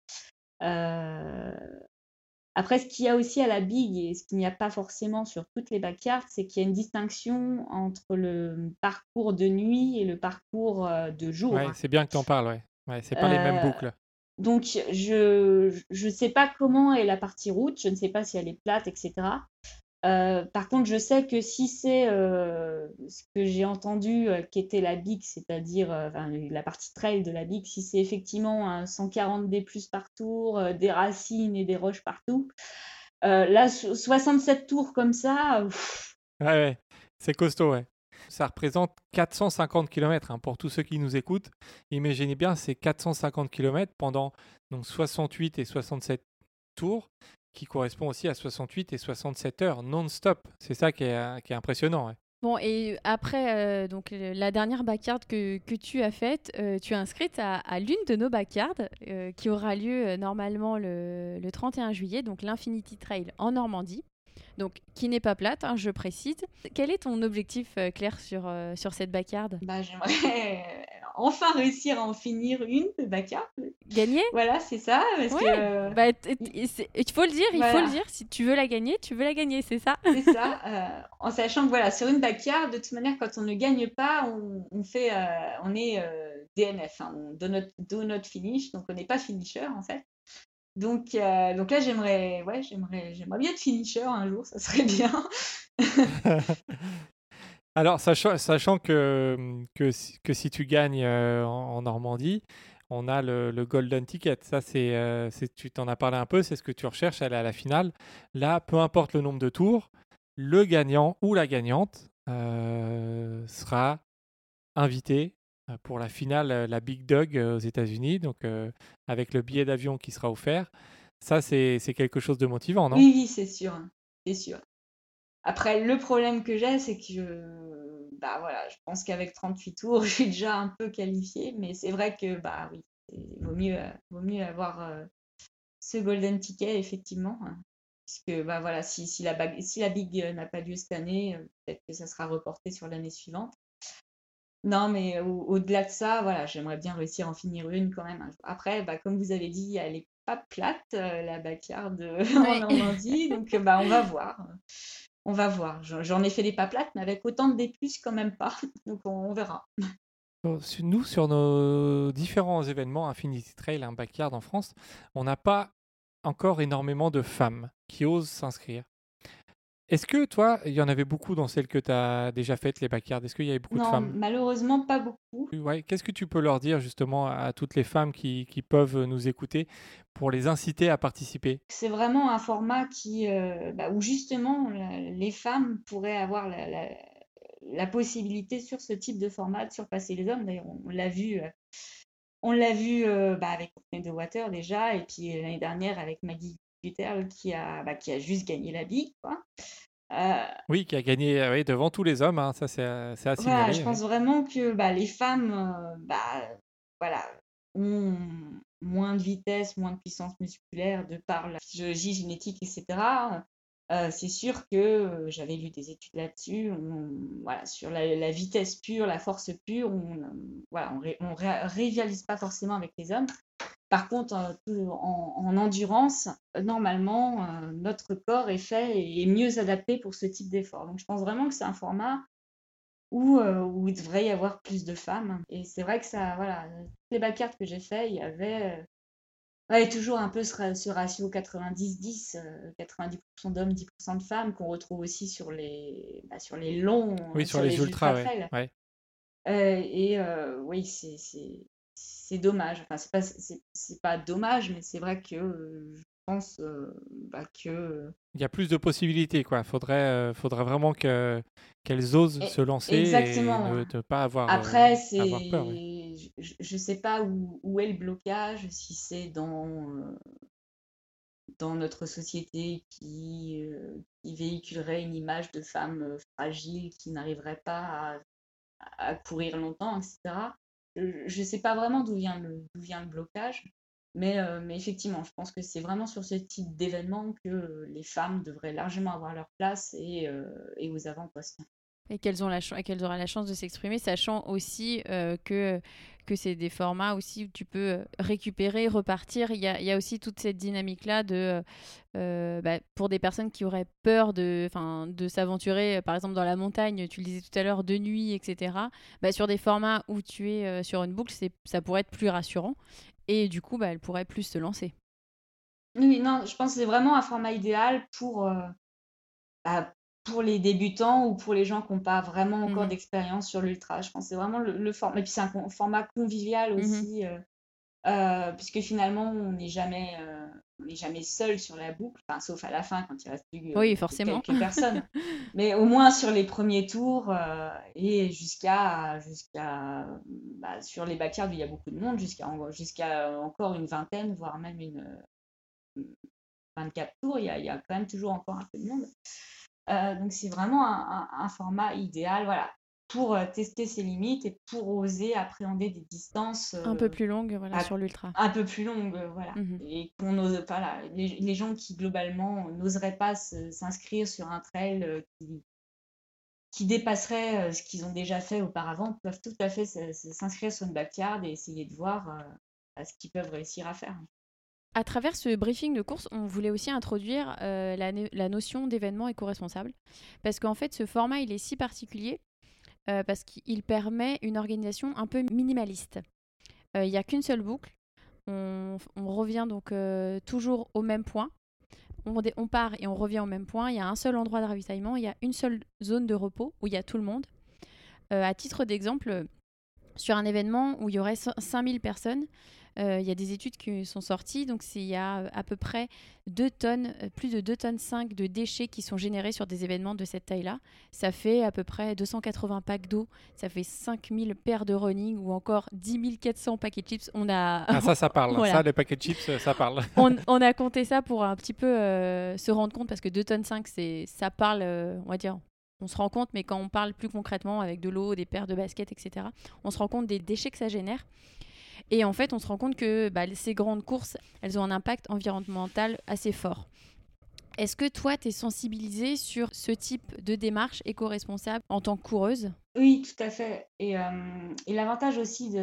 Après, ce qu'il y a aussi à la big et ce qu'il n'y a pas forcément sur toutes les backyards, c'est qu'il y a une distinction entre le parcours de nuit et le parcours euh, de jour. Ouais, c'est bien que tu en parles, ouais. ouais c'est pas les mêmes euh, boucles. Donc, je ne sais pas comment est la partie route, je ne sais pas si elle est plate, etc. Euh, par contre, je sais que si c'est euh, ce que j'ai entendu euh, qui était la BIC, c'est-à-dire la partie trail de la BIC, si c'est effectivement un 140 D plus par tour, des racines et des roches partout, là, 67 tours comme ça. Ouais. c'est costaud, ouais. Ça représente 450 km hein, pour tous ceux qui nous écoutent. Imaginez bien, c'est 450 km pendant donc 68 et 67 tours qui correspond aussi à 68 et 67 heures non-stop. C'est ça qui est, qui est impressionnant. Bon, et après, euh, donc la dernière backyard que, que tu as faite, euh, tu es inscrite à, à l'une de nos backyards euh, qui aura lieu euh, normalement le, le 31 juillet, donc l'Infinity Trail en Normandie. Donc, qui n'est pas plate, hein, je précise. Quel est ton objectif, euh, Claire, sur, euh, sur cette backyard Bah, j'aimerais euh, enfin réussir à en finir une de backyard. Gagner? Voilà, c'est ça. Parce Ouais. que bah, t- t- c'est- Il faut le dire, il faut le dire. Si tu veux la gagner, tu veux la gagner, c'est ça C'est ça, euh, en sachant que voilà, sur une backyard, de toute manière, quand on ne gagne pas, on, on fait, euh, on est euh, DNF, hein, on do not, do not finish, donc on n'est pas finisher en fait. Donc, euh, donc là, j'aimerais, ouais, j'aimerais, j'aimerais bien être finisher un jour, ça serait bien. Alors, sachant, que, que, si, tu gagnes euh, en, Normandie, on a le, Golden Ticket. Ça, euh, c'est- tu t'en as parlé un peu, c'est ce que tu recherches, aller à la finale. Là, peu importe le nombre de tours, le gagnant ou la gagnante euh, sera invité pour la finale, la Big Dog aux États-Unis, donc avec le billet d'avion qui sera offert. Ça, c'est, quelque chose de motivant, non? Oui, oui, c'est sûr, c'est sûr. Après, le problème que j'ai, c'est que je, bah voilà, je pense qu'avec 38 tours, je suis déjà un peu qualifiée, mais c'est vrai que bah oui, il vaut mieux, euh, vaut mieux avoir euh, ce golden ticket effectivement, hein, puisque bah voilà, si, si la bag- si la big euh, n'a pas lieu cette année, peut-être que ça sera reporté sur l'année suivante. Non, mais au- au-delà de ça, voilà, j'aimerais bien réussir à en finir une quand même. jour. Après, bah, comme vous avez dit, elle est pas plate, euh, la backyard euh, en. Normandie, donc bah, on va voir. On va voir. J'en ai fait des pas plates, mais avec autant de D+, quand même pas. Donc on, verra. Sur- Nous, sur nos différents événements, Infinity Trail, un backyard en France, on n'a pas encore énormément de femmes qui osent s'inscrire. Est-ce que toi, il y en avait beaucoup dans celles que tu as déjà faites, les backyards? Est-ce qu'il y avait beaucoup de Non, femmes? malheureusement, pas beaucoup. Ouais, Qu'est-ce que tu peux leur dire justement à toutes les femmes qui, qui peuvent nous écouter pour les inciter à participer? C'est vraiment un format qui, euh, bah, où justement la- les femmes pourraient avoir la, la- la possibilité sur ce type de format de surpasser les hommes. D'ailleurs, on, on l'a vu, euh, on l'a vu euh, bah, avec Courtney de Water déjà, et puis l'année dernière avec Maggie Qui a, bah, qui a juste gagné la big, quoi. Euh, Oui, qui a gagné euh, oui, devant tous les hommes, hein, ça c'est euh, c'est à Voilà, je pense vraiment que bah, les femmes bah, voilà, ont moins de vitesse, moins de puissance musculaire de par la physiologie génétique, etc. Euh, c'est sûr que euh, j'avais lu des études là-dessus. Voilà, sur la, la vitesse pure, la force pure, on euh, voilà, on, ré- on ré- rivalise pas forcément avec les hommes. Par contre, euh, en, en endurance, euh, normalement, euh, notre corps est fait et est mieux adapté pour ce type d'effort. Donc, je pense vraiment que c'est un format où, où il devrait y avoir plus de femmes. Et c'est vrai que ça, voilà, toutes les backyards que j'ai fait, il y avait, ouais, toujours un peu ce, ra- ce ratio 90-10, euh, 90% d'hommes, 10% de femmes, qu'on retrouve aussi sur les, bah, sur les longs, Oui, sur, les, ultras, ouais. Euh, et euh, oui, c'est c'est- dommage. Enfin, c'est pas, c'est pas dommage, mais c'est vrai que euh, je pense euh, bah, que. Il y a plus de possibilités, quoi. Faudrait, euh, faudrait vraiment que qu'elles osent Et- se lancer exactement. et ne, ne pas avoir, Après, c'est, je, je sais pas où, où est le blocage, si c'est dans, dans notre société qui, qui véhiculerait une image de femme fragile qui n'arriverait pas à, à courir longtemps, etc. Je ne sais pas vraiment d'où vient le, blocage, mais, euh, mais effectivement, je pense que c'est vraiment sur ce type d'événement que les femmes devraient largement avoir leur place et, euh, aux avant-postes. et qu'elles ont la chance de s'exprimer, sachant aussi euh, que que c'est des formats aussi où tu peux euh, récupérer, repartir. Il y a, aussi toute cette dynamique-là de euh, bah, pour des personnes qui auraient peur de, de s'aventurer, euh, par exemple dans la montagne, tu le disais tout à l'heure, de nuit, etc. Bah, sur des formats où tu es euh, sur une boucle, ça pourrait être plus rassurant. Et du coup, bah, elles pourraient plus se lancer. Oui, non, je pense que c'est vraiment un format idéal pour, euh, pour les débutants ou pour les gens qui n'ont pas vraiment encore Mhm. d'expérience sur l'ultra. Je pense que c'est vraiment le, le format. Et puis c'est un con- format convivial Mhm. aussi, euh, euh, puisque finalement, on n'est jamais, euh, on jamais seul sur la boucle, enfin, sauf à la fin quand il reste plus Oui, forcément. quelques personnes. Mais au moins sur les premiers tours et jusqu'à, jusqu'à bah, sur les backyards où il y a beaucoup de monde, jusqu'à jusqu'à encore une vingtaine, voire même une, 24 tours, il y a, il y a quand même toujours encore un peu de monde. Donc c'est vraiment un, format idéal, voilà, pour tester ses limites et pour oser appréhender des distances un peu plus longues, voilà, sur l'ultra. Un peu plus longues, voilà, mmh et qu'on n'ose pas là. Les, gens qui globalement n'oseraient pas s'inscrire sur un trail qui qui dépasseraient ce qu'ils ont déjà fait auparavant peuvent tout à fait s'inscrire sur une backyard et essayer de voir ce qu'ils peuvent réussir à faire. À travers ce briefing de course, on voulait aussi introduire la, notion d'événement éco-responsable. Parce qu'en fait, ce format, il est si particulier parce qu'il permet une organisation un peu minimaliste. Il n'y a qu'une seule boucle. On, on revient donc toujours au même point on, part et on revient au même point. Il y a un seul endroit de ravitaillement, il y a une seule zone de repos où il y a tout le monde. Euh, à titre d'exemple, sur un événement où il y aurait 5000 personnes, euh, il y a des études qui sont sorties, donc il y a euh, à peu près 2 tonnes, euh, plus de 2 tonnes 5 de déchets qui sont générés sur des événements de cette taille-là. Ça fait à peu près 280 packs d'eau, ça fait 5000 paires de running ou encore 10 400 paquets de chips. On a... Ah ça, ça parle. Ça, les paquets de chips, ça parle. on, a compté ça pour un petit peu se rendre compte parce que 2 tonnes 5, ça parle, on va dire, on se rend compte, mais quand on parle plus concrètement avec de l'eau, des paires de baskets, etc., on se rend compte des déchets que ça génère. Et en fait, on se rend compte que bah, ces grandes courses, elles ont un impact environnemental assez fort. Est-ce que toi, tu es sensibilisée sur ce type de démarche éco-responsable en tant que coureuse? Oui, tout à fait. Et, euh, l'avantage aussi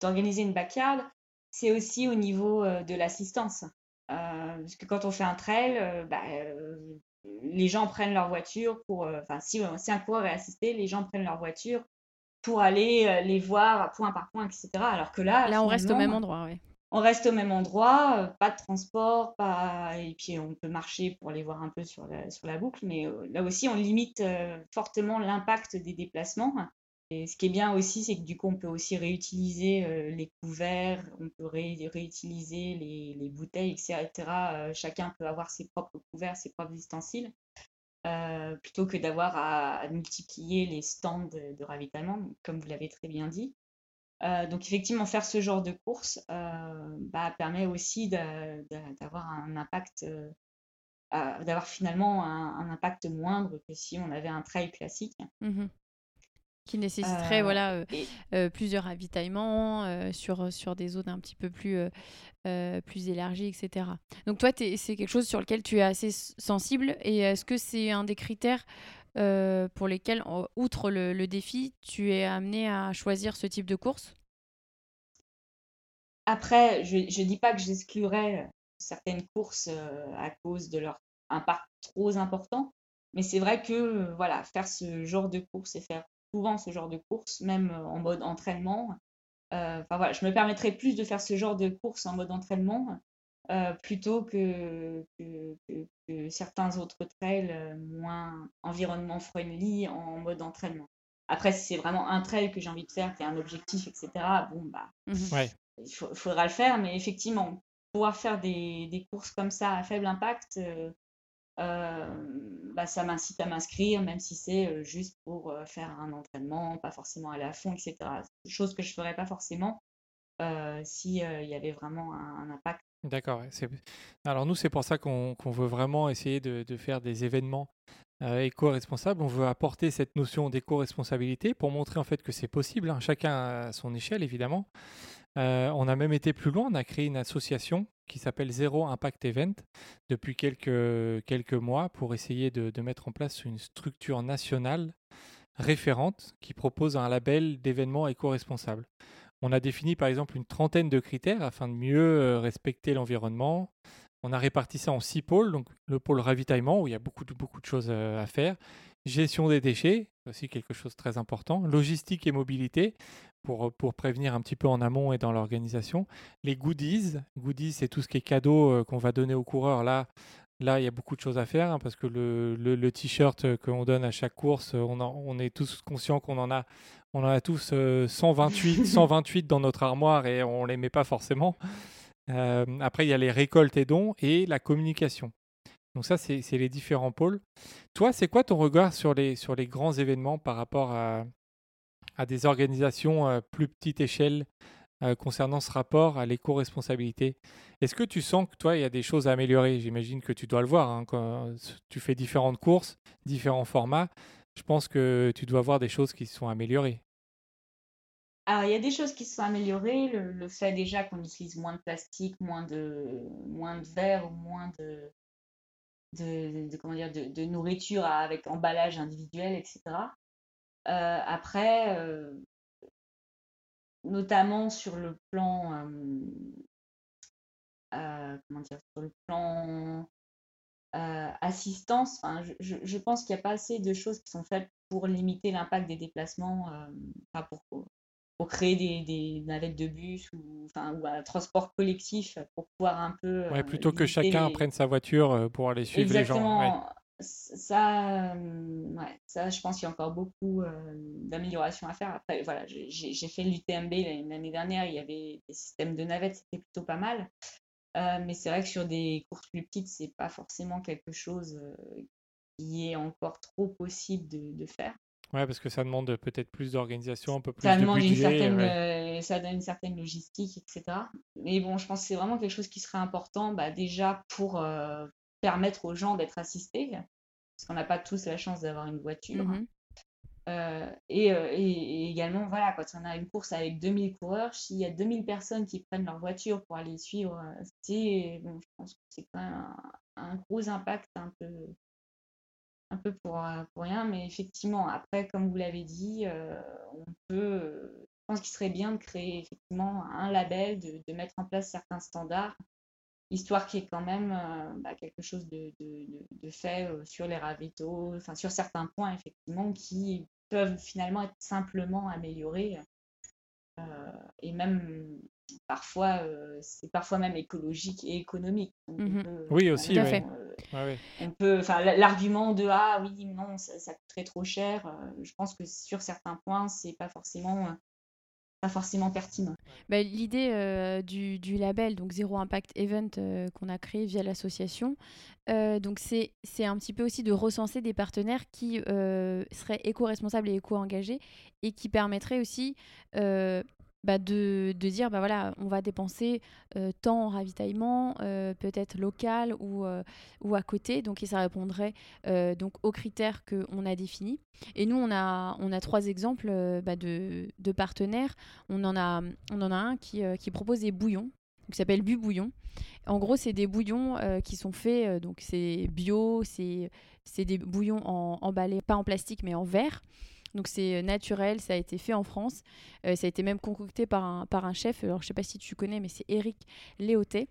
d'organiser une backyard, c'est aussi au niveau euh, de l'assistance. Euh, parce que quand on fait un trail, bah, les gens prennent leur voiture pour. Enfin, si, si, un coureur est assisté, les gens prennent leur voiture pour aller euh, les voir point par point, etc. Alors que là, là on reste au même endroit, oui. On reste au même endroit, euh, pas de transport, pas... et puis on peut marcher pour aller voir un peu sur la, sur la boucle, mais euh, là aussi on limite fortement l'impact des déplacements. Et ce qui est bien aussi, c'est que du coup on peut aussi réutiliser les couverts, on peut réutiliser les, les, bouteilles, etc. chacun peut avoir ses propres couverts, ses propres ustensiles. Euh, plutôt que d'avoir à, multiplier les stands de, ravitaillement, comme vous l'avez très bien dit. Euh, donc effectivement, faire ce genre de course euh, bah, permet aussi d'avoir un impact, d'avoir finalement un, impact moindre que si on avait un trail classique. Mmh qui nécessiterait euh, voilà, euh, euh, plusieurs ravitaillements sur, sur des zones un petit peu plus, plus élargies, etc. Donc toi, c'est quelque chose sur lequel tu es assez sensible et est-ce que c'est un des critères pour lesquels, outre le, le, défi, tu es amené à choisir ce type de course? Après, je ne dis pas que j'exclurais certaines courses à cause de leur impact trop important, mais c'est vrai que voilà, faire ce genre de course et faire souvent ce genre de course, même euh, en mode entraînement. Euh, enfin voilà, je me permettrais plus de faire ce genre de course en mode entraînement euh, plutôt que, que, certains autres trails moins environnement friendly en mode entraînement. Après, si c'est vraiment un trail que j'ai envie de faire, qui a un objectif, etc., bon, bah, mmh il faudra le faire. Mais effectivement, pouvoir faire des, des courses comme ça à faible impact, euh, bah, ça m'incite à m'inscrire, même si c'est euh, juste pour euh, faire un entraînement, pas forcément aller à fond, etc. Chose que je ne ferais pas forcément s'il y avait vraiment un, impact. D'accord. Alors nous, c'est pour ça qu'on veut vraiment essayer de, faire des événements éco-responsables. On veut apporter cette notion d'éco-responsabilité pour montrer en fait que c'est possible, hein, chacun à son échelle évidemment. on a même été plus loin, on a créé une association qui s'appelle Zero Impact Event depuis quelques, quelques mois pour essayer de, mettre en place une structure nationale référente qui propose un label d'événements éco-responsables. On a défini par exemple une trentaine de critères afin de mieux euh, respecter l'environnement. On a réparti ça en six pôles, donc le pôle ravitaillement où il y a beaucoup de, beaucoup de choses euh, à faire, gestion des déchets, aussi quelque chose de très important, logistique et mobilité, pour, pour prévenir un petit peu en amont et dans l'organisation. Les goodies, goodies c'est tout ce qui est cadeau euh, qu'on va donner aux coureurs. Là, là, il y a beaucoup de choses à faire hein, parce que le, le, t-shirt qu'on donne à chaque course, on, on est tous conscients qu'on en a, on en a tous 128, euh, 128 dans notre armoire et on les met pas forcément. Euh, après, il y a les récoltes et dons et la communication. Donc ça, c'est les différents pôles. Toi, c'est quoi ton regard sur les, sur les grands événements par rapport à, à des organisations à plus petite échelle euh, concernant ce rapport à l'éco-responsabilité. Est-ce que tu sens que toi, il y a des choses à améliorer? J'imagine que tu dois le voir hein, quand tu fais différentes courses, différents formats. Je pense que tu dois voir des choses qui sont améliorées. Alors, il y a des choses qui se sont améliorées. Le, fait déjà qu'on utilise moins de plastique, moins de, moins de verre, moins de, de, comment dire, de, nourriture avec emballage individuel, etc. Euh, après, euh, notamment sur le plan, euh, comment dire, sur le plan assistance, je, je, pense qu'il n'y a pas assez de choses qui sont faites pour limiter l'impact des déplacements, enfin pour, pour créer des, des, navettes de bus ou, enfin, ou un transport collectif pour pouvoir un peu. Ouais, plutôt que chacun prenne sa voiture pour aller suivre les gens. Ouais. Ça, ouais, ça, je pense qu'il y a encore beaucoup d'améliorations à faire. Après, voilà, j'ai fait l'UTMB l'année dernière, il y avait des systèmes de navettes, c'était plutôt pas mal. mais c'est vrai que sur des courses plus petites, c'est pas forcément quelque chose qui est encore trop possible de, de faire. Ouais, parce que ça demande peut-être plus d'organisation, un peu plus ça de demande budget. Une certaine, euh, ça donne une certaine logistique, etc. Mais bon, je pense que c'est vraiment quelque chose qui serait important, bah, déjà pour euh, permettre aux gens d'être assistés, parce qu'on n'a pas tous la chance d'avoir une voiture. Mmh euh, et, et, également, voilà, quand on a une course avec 2000 coureurs, s'il y a 2000 personnes qui prennent leur voiture pour aller suivre, c'est, bon, je pense que c'est quand même un, un, gros impact un peu, un peu pour, euh, pour rien, mais effectivement, après, comme vous l'avez dit, euh, on peut, euh, je pense qu'il serait bien de créer effectivement un label, de, de, mettre en place certains standards, histoire qu'il y ait quand même bah, quelque chose de, de, de fait sur les ravitaux, enfin sur certains points, effectivement, qui peuvent finalement être simplement améliorés. et même parfois, c'est parfois même écologique et économique. Mmh oui, aussi. Tout à fait. On peut, enfin, l'argument de ah oui, non, ça, ça coûterait trop cher. Euh, je pense que sur certains points, c'est pas forcément euh, pas forcément pertinent. Bah, L'idée euh, du, du, label, donc Zéro Impact Event, qu'on a créé via l'association, donc c'est un petit peu aussi de recenser des partenaires qui seraient éco-responsables et éco-engagés et qui permettraient aussi bah de, de, dire bah voilà on va dépenser euh, tant en ravitaillement euh, peut-être local ou, euh, ou à côté. Donc et ça répondrait donc aux critères que on a définis. Et nous on a on a trois exemples bah de, partenaires. On en a on en a un qui, qui propose des bouillons qui s'appelle Bu Bouillon en gros c'est des bouillons qui sont faits donc c'est bio c'est c'est des bouillons en, emballés pas en plastique mais en verre donc c'est euh, naturel, ça a été fait en France. Euh, ça a été même concocté par un, par un chef, alors je sais pas si tu connais, mais c'est Eric Léoté.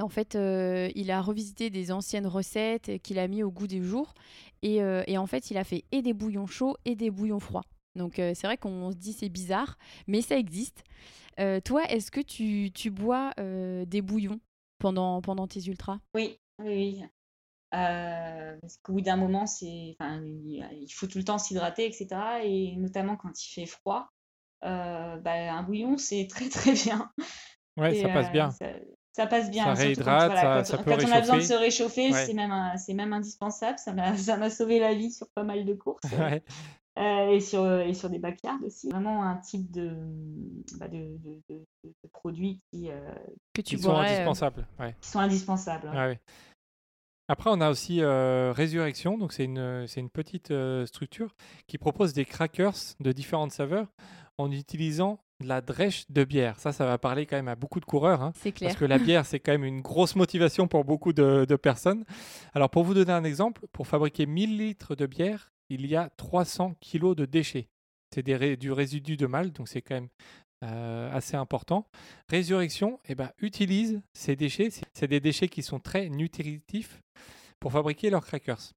en fait, euh, il a revisité des anciennes recettes qu'il a mis au goût des jours. Et, et, en fait, il a fait et des bouillons chauds et des bouillons froids. Donc c'est vrai qu'on se dit c'est bizarre, mais ça existe. toi, est-ce que tu, tu bois des bouillons pendant, pendant tes ultras? Oui, oui, oui. Euh, parce qu'au bout d'un moment, c'est, enfin, il faut tout le temps s'hydrater, etc. Et notamment quand il fait froid, euh, bah, un bouillon, c'est très très bien. Ouais, ça passe bien. Ça, passe bien. Ça réhydrate, quand, ça, quand, peut quand on a besoin de se réchauffer, c'est même, c'est même indispensable. Ça m'a, ça m'a sauvé la vie sur pas mal de courses. Euh, et, sur, et sur des backyards aussi. Vraiment un type de, bah de, de, de, produits qui, que tu qui sont indispensables. Ouais. Qui sont indispensables. Ouais. Après, on a aussi euh, Résurrection, donc c'est une, c'est une petite euh, structure qui propose des crackers de différentes saveurs en utilisant de la drèche de bière. Ça, ça va parler quand même à beaucoup de coureurs. Hein, c'est clair. Parce que la bière, c'est quand même une grosse motivation pour beaucoup de, de, personnes. Alors, pour vous donner un exemple, pour fabriquer 1000 litres de bière, il y a 300 kilos de déchets. C'est du résidu de malt, donc c'est quand même euh, assez important. Résurrection eh ben, utilise ces déchets. C'est des déchets qui sont très nutritifs pour fabriquer leurs crackers.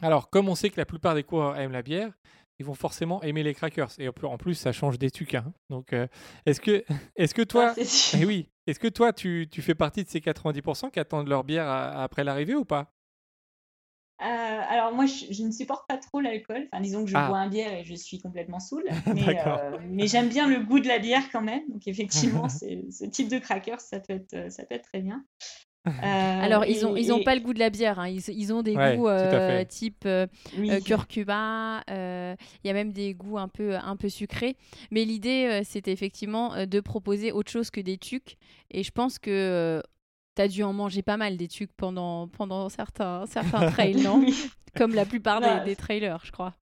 Alors, comme on sait que la plupart des coureurs aiment la bière, ils vont forcément aimer les crackers. Et en plus, ça change des tucs. Hein. Donc, euh, est-ce que, est-ce que toi, eh oui, est-ce que toi, tu, tu, fais partie de ces 90% qui attendent leur bière après l'arrivée ou pas? Euh, alors moi, je, ne supporte pas trop l'alcool. Enfin, disons que je ah. bois un bière et je suis complètement saoule. Mais, euh, mais j'aime bien le goût de la bière quand même. Donc effectivement, ce type de cracker, ça peut être, ça peut être très bien. Alors, ils ont pas le goût de la bière, hein. ils, ils, ont des goûts type curcuma, il y a même des goûts un peu, un peu sucrés. Mais l'idée, c'était effectivement de proposer autre chose que des tucs. Et je pense que tu as dû en manger pas mal des tucs pendant, pendant certains, certains trails, non Comme la plupart des, des trailers, je crois.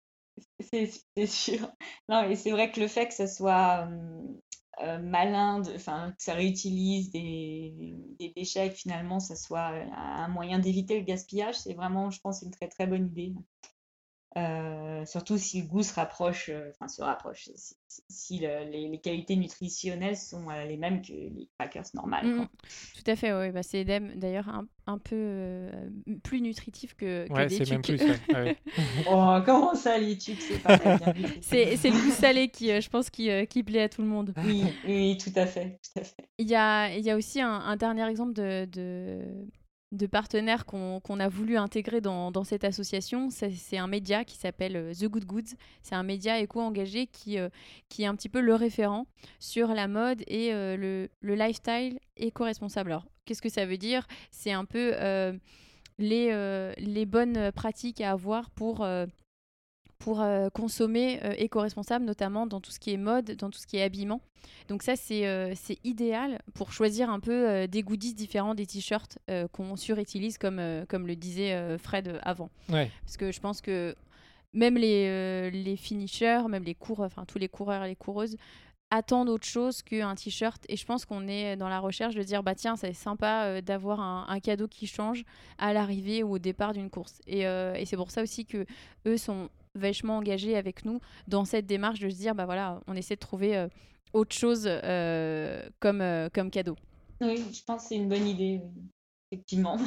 C'est sûr. Non, et c'est vrai que le fait que ça soit euh, malin, enfin, que ça réutilise des, des déchets, que finalement ça soit un moyen d'éviter le gaspillage, c'est vraiment, je pense, une très très bonne idée. Euh, surtout si le goût se rapproche, euh, enfin se rapproche, si, les, qualités nutritionnelles sont euh, les mêmes que les crackers normales. Mmh. Tout à fait, oui. Bah, c'est d'ailleurs un, un, peu plus nutritif que, que ouais, c'est même plus. oh, comment ça, les tubes C'est pas C'est le goût salé qui, je pense, qui, qui plaît à tout le monde. Oui, oui, tout à fait. Tout à fait. Il, y a, il y a aussi un, un dernier exemple de, de de partenaires qu'on a voulu intégrer dans, cette association. C'est un média qui s'appelle euh, The Good Goods. C'est un média éco-engagé qui, euh, qui est un petit peu le référent sur la mode et euh, le, le, lifestyle éco-responsable. Alors, qu'est-ce que ça veut dire? C'est un peu les, les bonnes pratiques à avoir pour pour euh, consommer euh, éco-responsable, notamment dans tout ce qui est mode, dans tout ce qui est habillement. Donc ça, c'est euh, idéal pour choisir un peu des goodies différents des t-shirts qu'on surutilise, comme, comme le disait Fred avant. Parce que je pense que même les, les finishers, même les coureurs, enfin tous les coureurs et les coureuses, attendent autre chose qu'un t-shirt. Et je pense qu'on est dans la recherche de dire, bah tiens, c'est sympa d'avoir un, un, cadeau qui change à l'arrivée ou au départ d'une course. Et, et c'est pour ça aussi que eux sont vachement engagés avec nous dans cette démarche de se dire, bah voilà, on essaie de trouver euh, autre chose euh, comme, euh, comme cadeau. Oui, je pense que c'est une bonne idée, effectivement.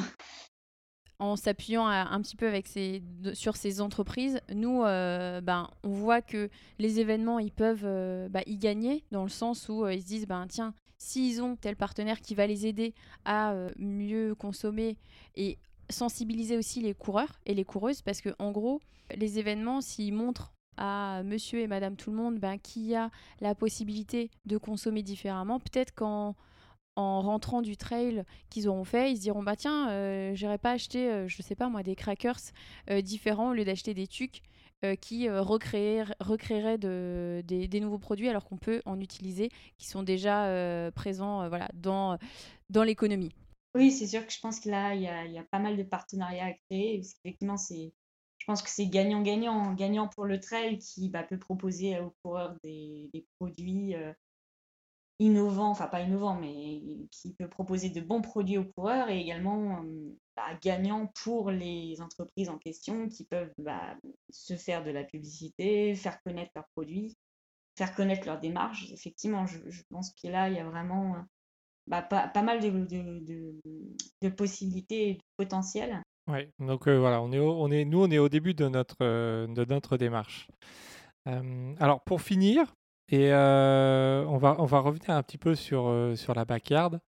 En s'appuyant un petit peu avec ces, sur ces entreprises, nous, ben, on voit que les événements, ils peuvent bah, y gagner, dans le sens où ils se disent, ben, tiens, s'ils ont tel partenaire qui va les aider à mieux consommer et sensibiliser aussi les coureurs et les coureuses, parce que en gros, les événements, s'ils montrent à monsieur et madame tout le monde ben, qu'il y a la possibilité de consommer différemment, peut-être qu'en en rentrant du trail qu'ils auront fait, ils se diront bah tiens, euh, j'irai pas acheter, euh, je sais pas moi, des crackers euh, différents au lieu d'acheter des tucs qui recréeraient de, des, nouveaux produits alors qu'on peut en utiliser qui sont déjà présents voilà, dans, dans l'économie. Oui, c'est sûr que je pense que là, il y a, pas mal de partenariats à créer. Parce qu'effectivement, je pense que c'est gagnant-gagnant. Gagnant pour le trail qui bah, peut proposer aux coureurs des, produits euh, innovants, enfin pas innovants, mais qui peut proposer de bons produits aux coureurs et également euh, bah, gagnant pour les entreprises en question qui peuvent bah, se faire de la publicité, faire connaître leurs produits, faire connaître leur démarche. Effectivement, je, pense que là, il y a vraiment pas, pas, mal de, de, de possibilités et de potentiel. Oui, donc euh, voilà, on est, on est, nous, on est au début de notre, euh, de notre démarche. alors, pour finir, et euh, on, va, on va revenir un petit peu sur, sur la backyard.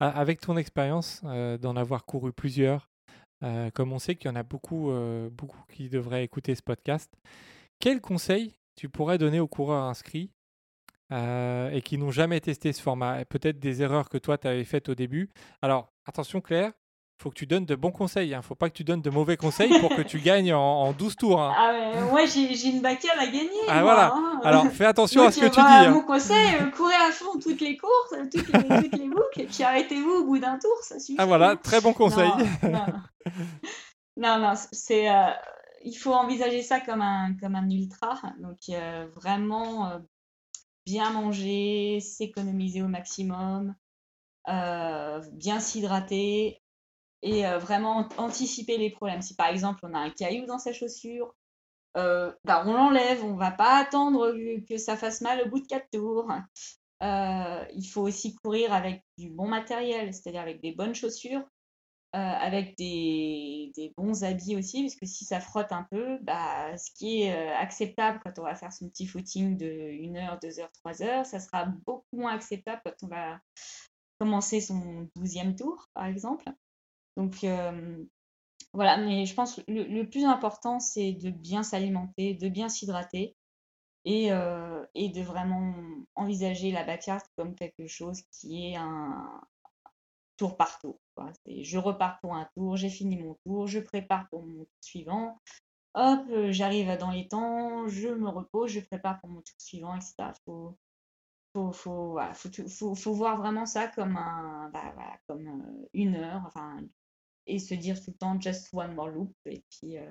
Avec ton expérience d'en avoir couru plusieurs, comme on sait qu'il y en a beaucoup, beaucoup qui devraient écouter ce podcast, quels conseils tu pourrais donner aux coureurs inscrits et qui n'ont jamais testé ce format Peut-être des erreurs que toi, tu avais faites au début. Alors, attention Claire, faut que tu donnes de bons conseils. Hein. Faut pas que tu donnes de mauvais conseils pour que tu gagnes en, 12 tours. Hein. Ah ouais, moi j'ai une baccale à gagner. Ah voilà. Hein. Alors fais attention à ce que tu dis. Hein. Mon conseil, euh, courez à fond toutes les courses, euh, toutes les, toutes les boucles, et puis arrêtez-vous au bout d'un tour, ça suffit. Ah voilà, très bon conseil. Non, non, c'est. Euh, il faut envisager ça comme un, comme un ultra. Donc vraiment bien manger, s'économiser au maximum, bien s'hydrater, et euh, vraiment anticiper les problèmes. Si par exemple on a un caillou dans sa chaussure, euh, bah, on l'enlève, on va pas attendre que ça fasse mal au bout de quatre tours. Euh, il faut aussi courir avec du bon matériel, c'est-à-dire avec des bonnes chaussures, avec des, bons habits aussi, parce que si ça frotte un peu, bah, ce qui est acceptable quand on va faire son petit footing de 1 heure, 2 heures, 3 heures, ça sera beaucoup moins acceptable quand on va commencer son 12e tour, par exemple. Donc euh, voilà, mais je pense que le, plus important, c'est de bien s'alimenter, de bien s'hydrater et, euh, et, de vraiment envisager la backyard comme quelque chose qui est un tour par tour. Je repars pour un tour, j'ai fini mon tour, je prépare pour mon tour suivant. Hop, euh, j'arrive dans les temps, je me repose, je prépare pour mon tour suivant, etc. Faut, faut, faut, voilà, faut, faut, faut voir vraiment ça comme un, bah, voilà, comme euh, une heure, enfin, et se dire tout le temps just one more loop, et puis euh,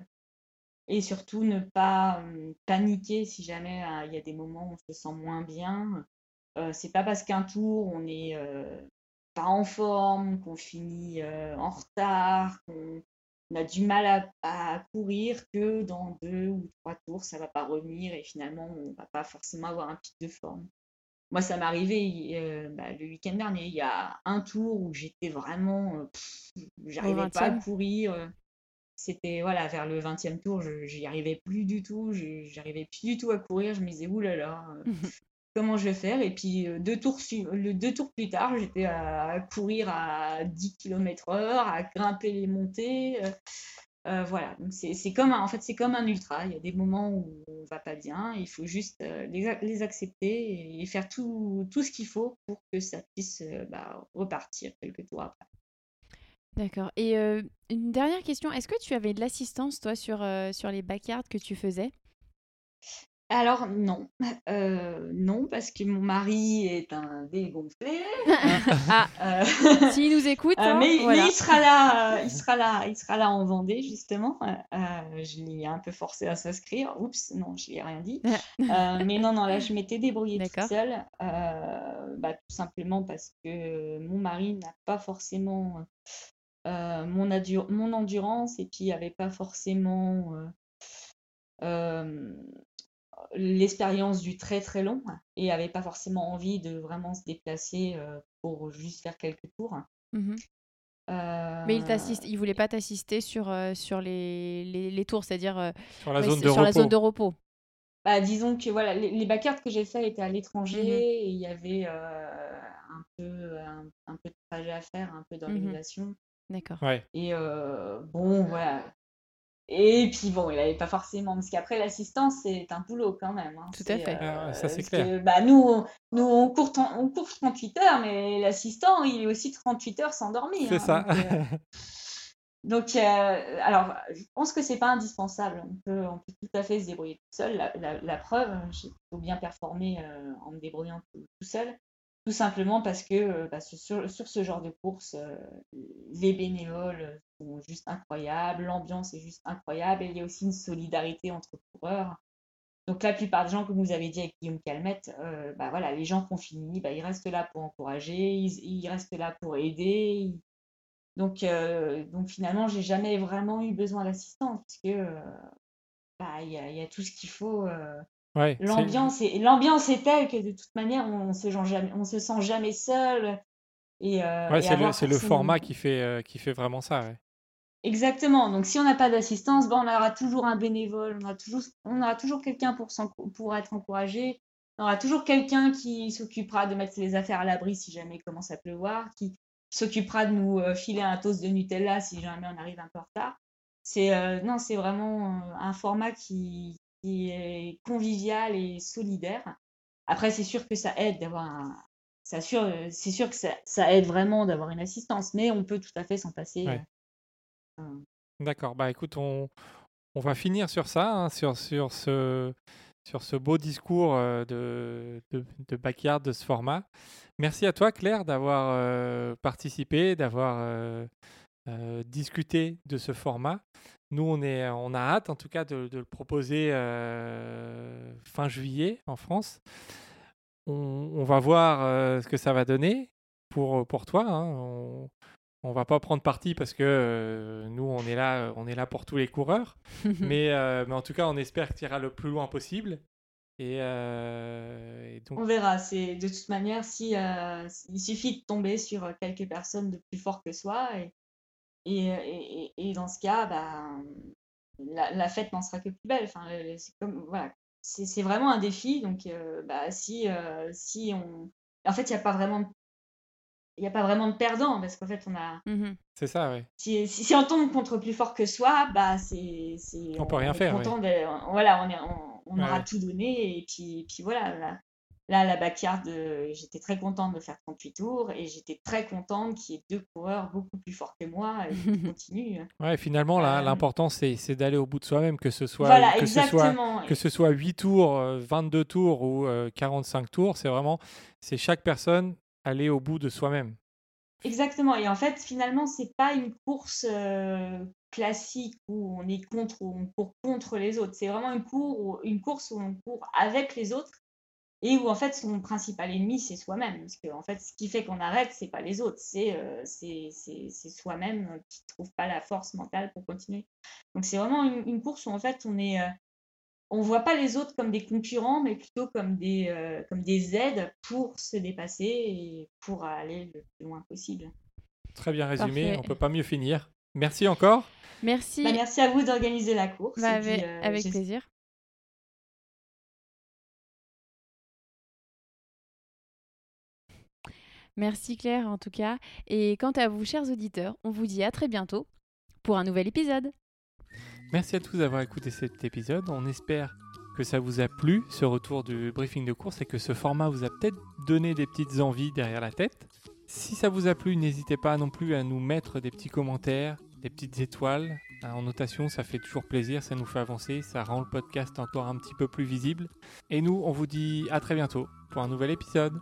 et surtout ne pas euh, paniquer si jamais il y a des moments où on se sent moins bien. Euh, c'est pas parce qu'un tour on est pas en forme, qu'on finit euh, en retard, qu'on a du mal à, à courir que dans deux ou trois tours ça va pas revenir et finalement on va pas forcément avoir un pic de forme. Moi, ça m'est arrivé euh, bah, le week-end dernier. Il y a un tour où j'étais vraiment. euh, j'arrivais pas à 20e. courir. C'était voilà, vers le 20e tour, j'y arrivais plus du tout. J'arrivais plus du tout à courir. Je me disais, oulala, comment je vais faire? Et puis, euh, deux tours, le deux tours plus tard, j'étais à, courir à 10 km/h, à grimper les montées. euh, euh, voilà, c'est comme un, en fait comme un ultra. Il y a des moments où on va pas bien, il faut juste les, ac- les accepter et faire tout, tout ce qu'il faut pour que ça puisse bah, repartir quelques tours après. D'accord. Et une dernière question, est-ce que tu avais de l'assistance, toi, sur, sur les backyards que tu faisais? Alors non, Euh, non parce que mon mari est un dégonflé. Ah, Euh, s'il nous écoute, Euh, hein, mais, mais voilà. il sera là, il sera là, il sera là en Vendée justement. Je l'ai un peu forcé à s'inscrire. Oups, non, je lui ai rien dit. Mais non, non, là, je m'étais débrouillée toute D'accord. seule, bah, tout simplement parce que mon mari n'a pas forcément mon, endurance et puis il avait pas forcément l'expérience du très très long et avait pas forcément envie de vraiment se déplacer euh, pour juste faire quelques tours. Mhm. Euh, Mais il t'assiste, il voulait pas t'assister sur, euh, sur les, les, les tours, c'est-à-dire Sur la ouais, zone c'est de sur la repos. zone de repos. Bah, disons que voilà, les, les backyards que j'ai fait étaient à l'étranger Mhm. et il y avait euh, un peu un, un peu de trajet à faire, un peu d'organisation. D'accord. Ouais. Et euh, bon, voilà. Et puis bon, il n'avait pas forcément, parce qu'après l'assistance, c'est un boulot quand même. hein. Tout à fait. Ah ouais, ça, c'est parce clair. que, bah, nous, on, nous on, court, on court 38 heures, mais l'assistant, il est aussi 38 heures sans dormir. C'est hein. ça. Donc, euh, donc, euh, alors, je pense que c'est pas indispensable. On peut, on peut tout à fait se débrouiller tout seul. La, la- la preuve, j'ai plutôt bien performé euh, en me débrouillant tout, tout seul. Tout simplement parce que euh, bah, sur, sur ce genre de course, euh, les bénévoles sont juste incroyables, l'ambiance est juste incroyable et il y a aussi une solidarité entre coureurs. Donc la plupart des gens, comme vous avez dit avec Guillaume Calmette, euh, bah voilà, les gens qui ont fini, bah, ils restent là pour encourager, ils, ils restent là pour aider. ils- Donc, euh, donc finalement, j'ai jamais vraiment eu besoin d'assistance puisque euh, bah, y a, y a tout ce qu'il faut. euh, Ouais, L'ambiance est, l'ambiance est telle que de toute manière, on se jamais, on se sent jamais seul. Et, euh, ouais, et c'est le, le format qui fait, qui fait vraiment ça. ouais. Exactement. Donc, si on n'a pas d'assistance, ben, on aura toujours un bénévole, on aura toujours, on aura toujours quelqu'un pour, pour être encouragé. On aura toujours quelqu'un qui s'occupera de mettre les affaires à l'abri si jamais il commence à pleuvoir, qui s'occupera de nous euh, filer un toast de Nutella si jamais on arrive un peu en retard. C'est euh, non, c'est vraiment euh, un format qui, qui est convivial et solidaire. Après, c'est sûr que ça aide d'avoir un, c'est sûr, sûr que ça, ça aide vraiment d'avoir une assistance, mais on peut tout à fait s'en passer. Ouais. Euh, D'accord. Bah écoute, on, va finir sur ça, hein, sur, ce, beau discours euh, de, backyard de ce format. Merci à toi, Claire, d'avoir euh, participé, d'avoir euh, discuté de ce format. Nous, on, est, a hâte, en tout cas, de, le proposer fin juillet en France. On, va voir ce que ça va donner pour, toi. hein. On va pas prendre parti parce que euh, nous, on est là, on est là pour tous les coureurs. mais, euh, mais en tout cas, on espère que tu iras le plus loin possible. Et, euh, et donc, On verra. C'est de toute manière si euh, il suffit de tomber sur quelques personnes de plus fort que soi et et, et, dans ce cas, bah, la, la fête n'en sera que plus belle. Enfin, c'est comme voilà, c'est c'est vraiment un défi. Donc, euh, bah, si euh, si on, en fait, il n'y a pas vraiment de- il y a pas vraiment de perdant parce qu'en fait, on a Mhm. c'est ça, ouais. si, si, si on tombe contre plus fort que soi, bah c'est, c'est On peut rien faire, content de- voilà, on, est, on, on Ouais, aura ouais. tout donné et puis, puis voilà. là. Là, la backyard, euh, j'étais très contente de faire 38 tours et j'étais très contente qu'il y ait deux coureurs beaucoup plus forts que moi et qui continuent. Ouais, finalement, là, Euh, l'important, c'est c'est d'aller au bout de soi-même, que ce soit, voilà, que ce soit, exactement. que ce soit 8 tours, euh, 22 tours ou euh, 45 tours, c'est vraiment, c'est chaque personne aller au bout de soi-même. Exactement. Et en fait, finalement, c'est pas une course euh, classique où on est contre ou on court contre les autres. C'est vraiment une, course où on court avec les autres et où en fait son principal ennemi c'est soi-même. Parce que fait, ce qui fait qu'on arrête, c'est pas les autres, c'est euh, soi-même qui trouve pas la force mentale pour continuer. Donc c'est vraiment une, une course où en fait on est euh, on voit pas les autres comme des concurrents, mais plutôt comme des, euh, comme des aides pour se dépasser et pour aller le plus loin possible. Très bien résumé, Parfait. on peut pas mieux finir. Merci encore. Merci. Bah, merci à vous d'organiser la course. Bah, puis, avec, euh, avec plaisir. Merci Claire en tout cas. Et quant à vous, chers auditeurs, on vous dit à très bientôt pour un nouvel épisode. Merci à tous d'avoir écouté cet épisode. On espère que ça vous a plu, ce retour du briefing de course, et que ce format vous a peut-être donné des petites envies derrière la tête. Si ça vous a plu, n'hésitez pas non plus à nous mettre des petits commentaires, des petites étoiles hein, en notation. Ça fait toujours plaisir, ça nous fait avancer, ça rend le podcast encore un petit peu plus visible. Et nous, on vous dit à très bientôt pour un nouvel épisode.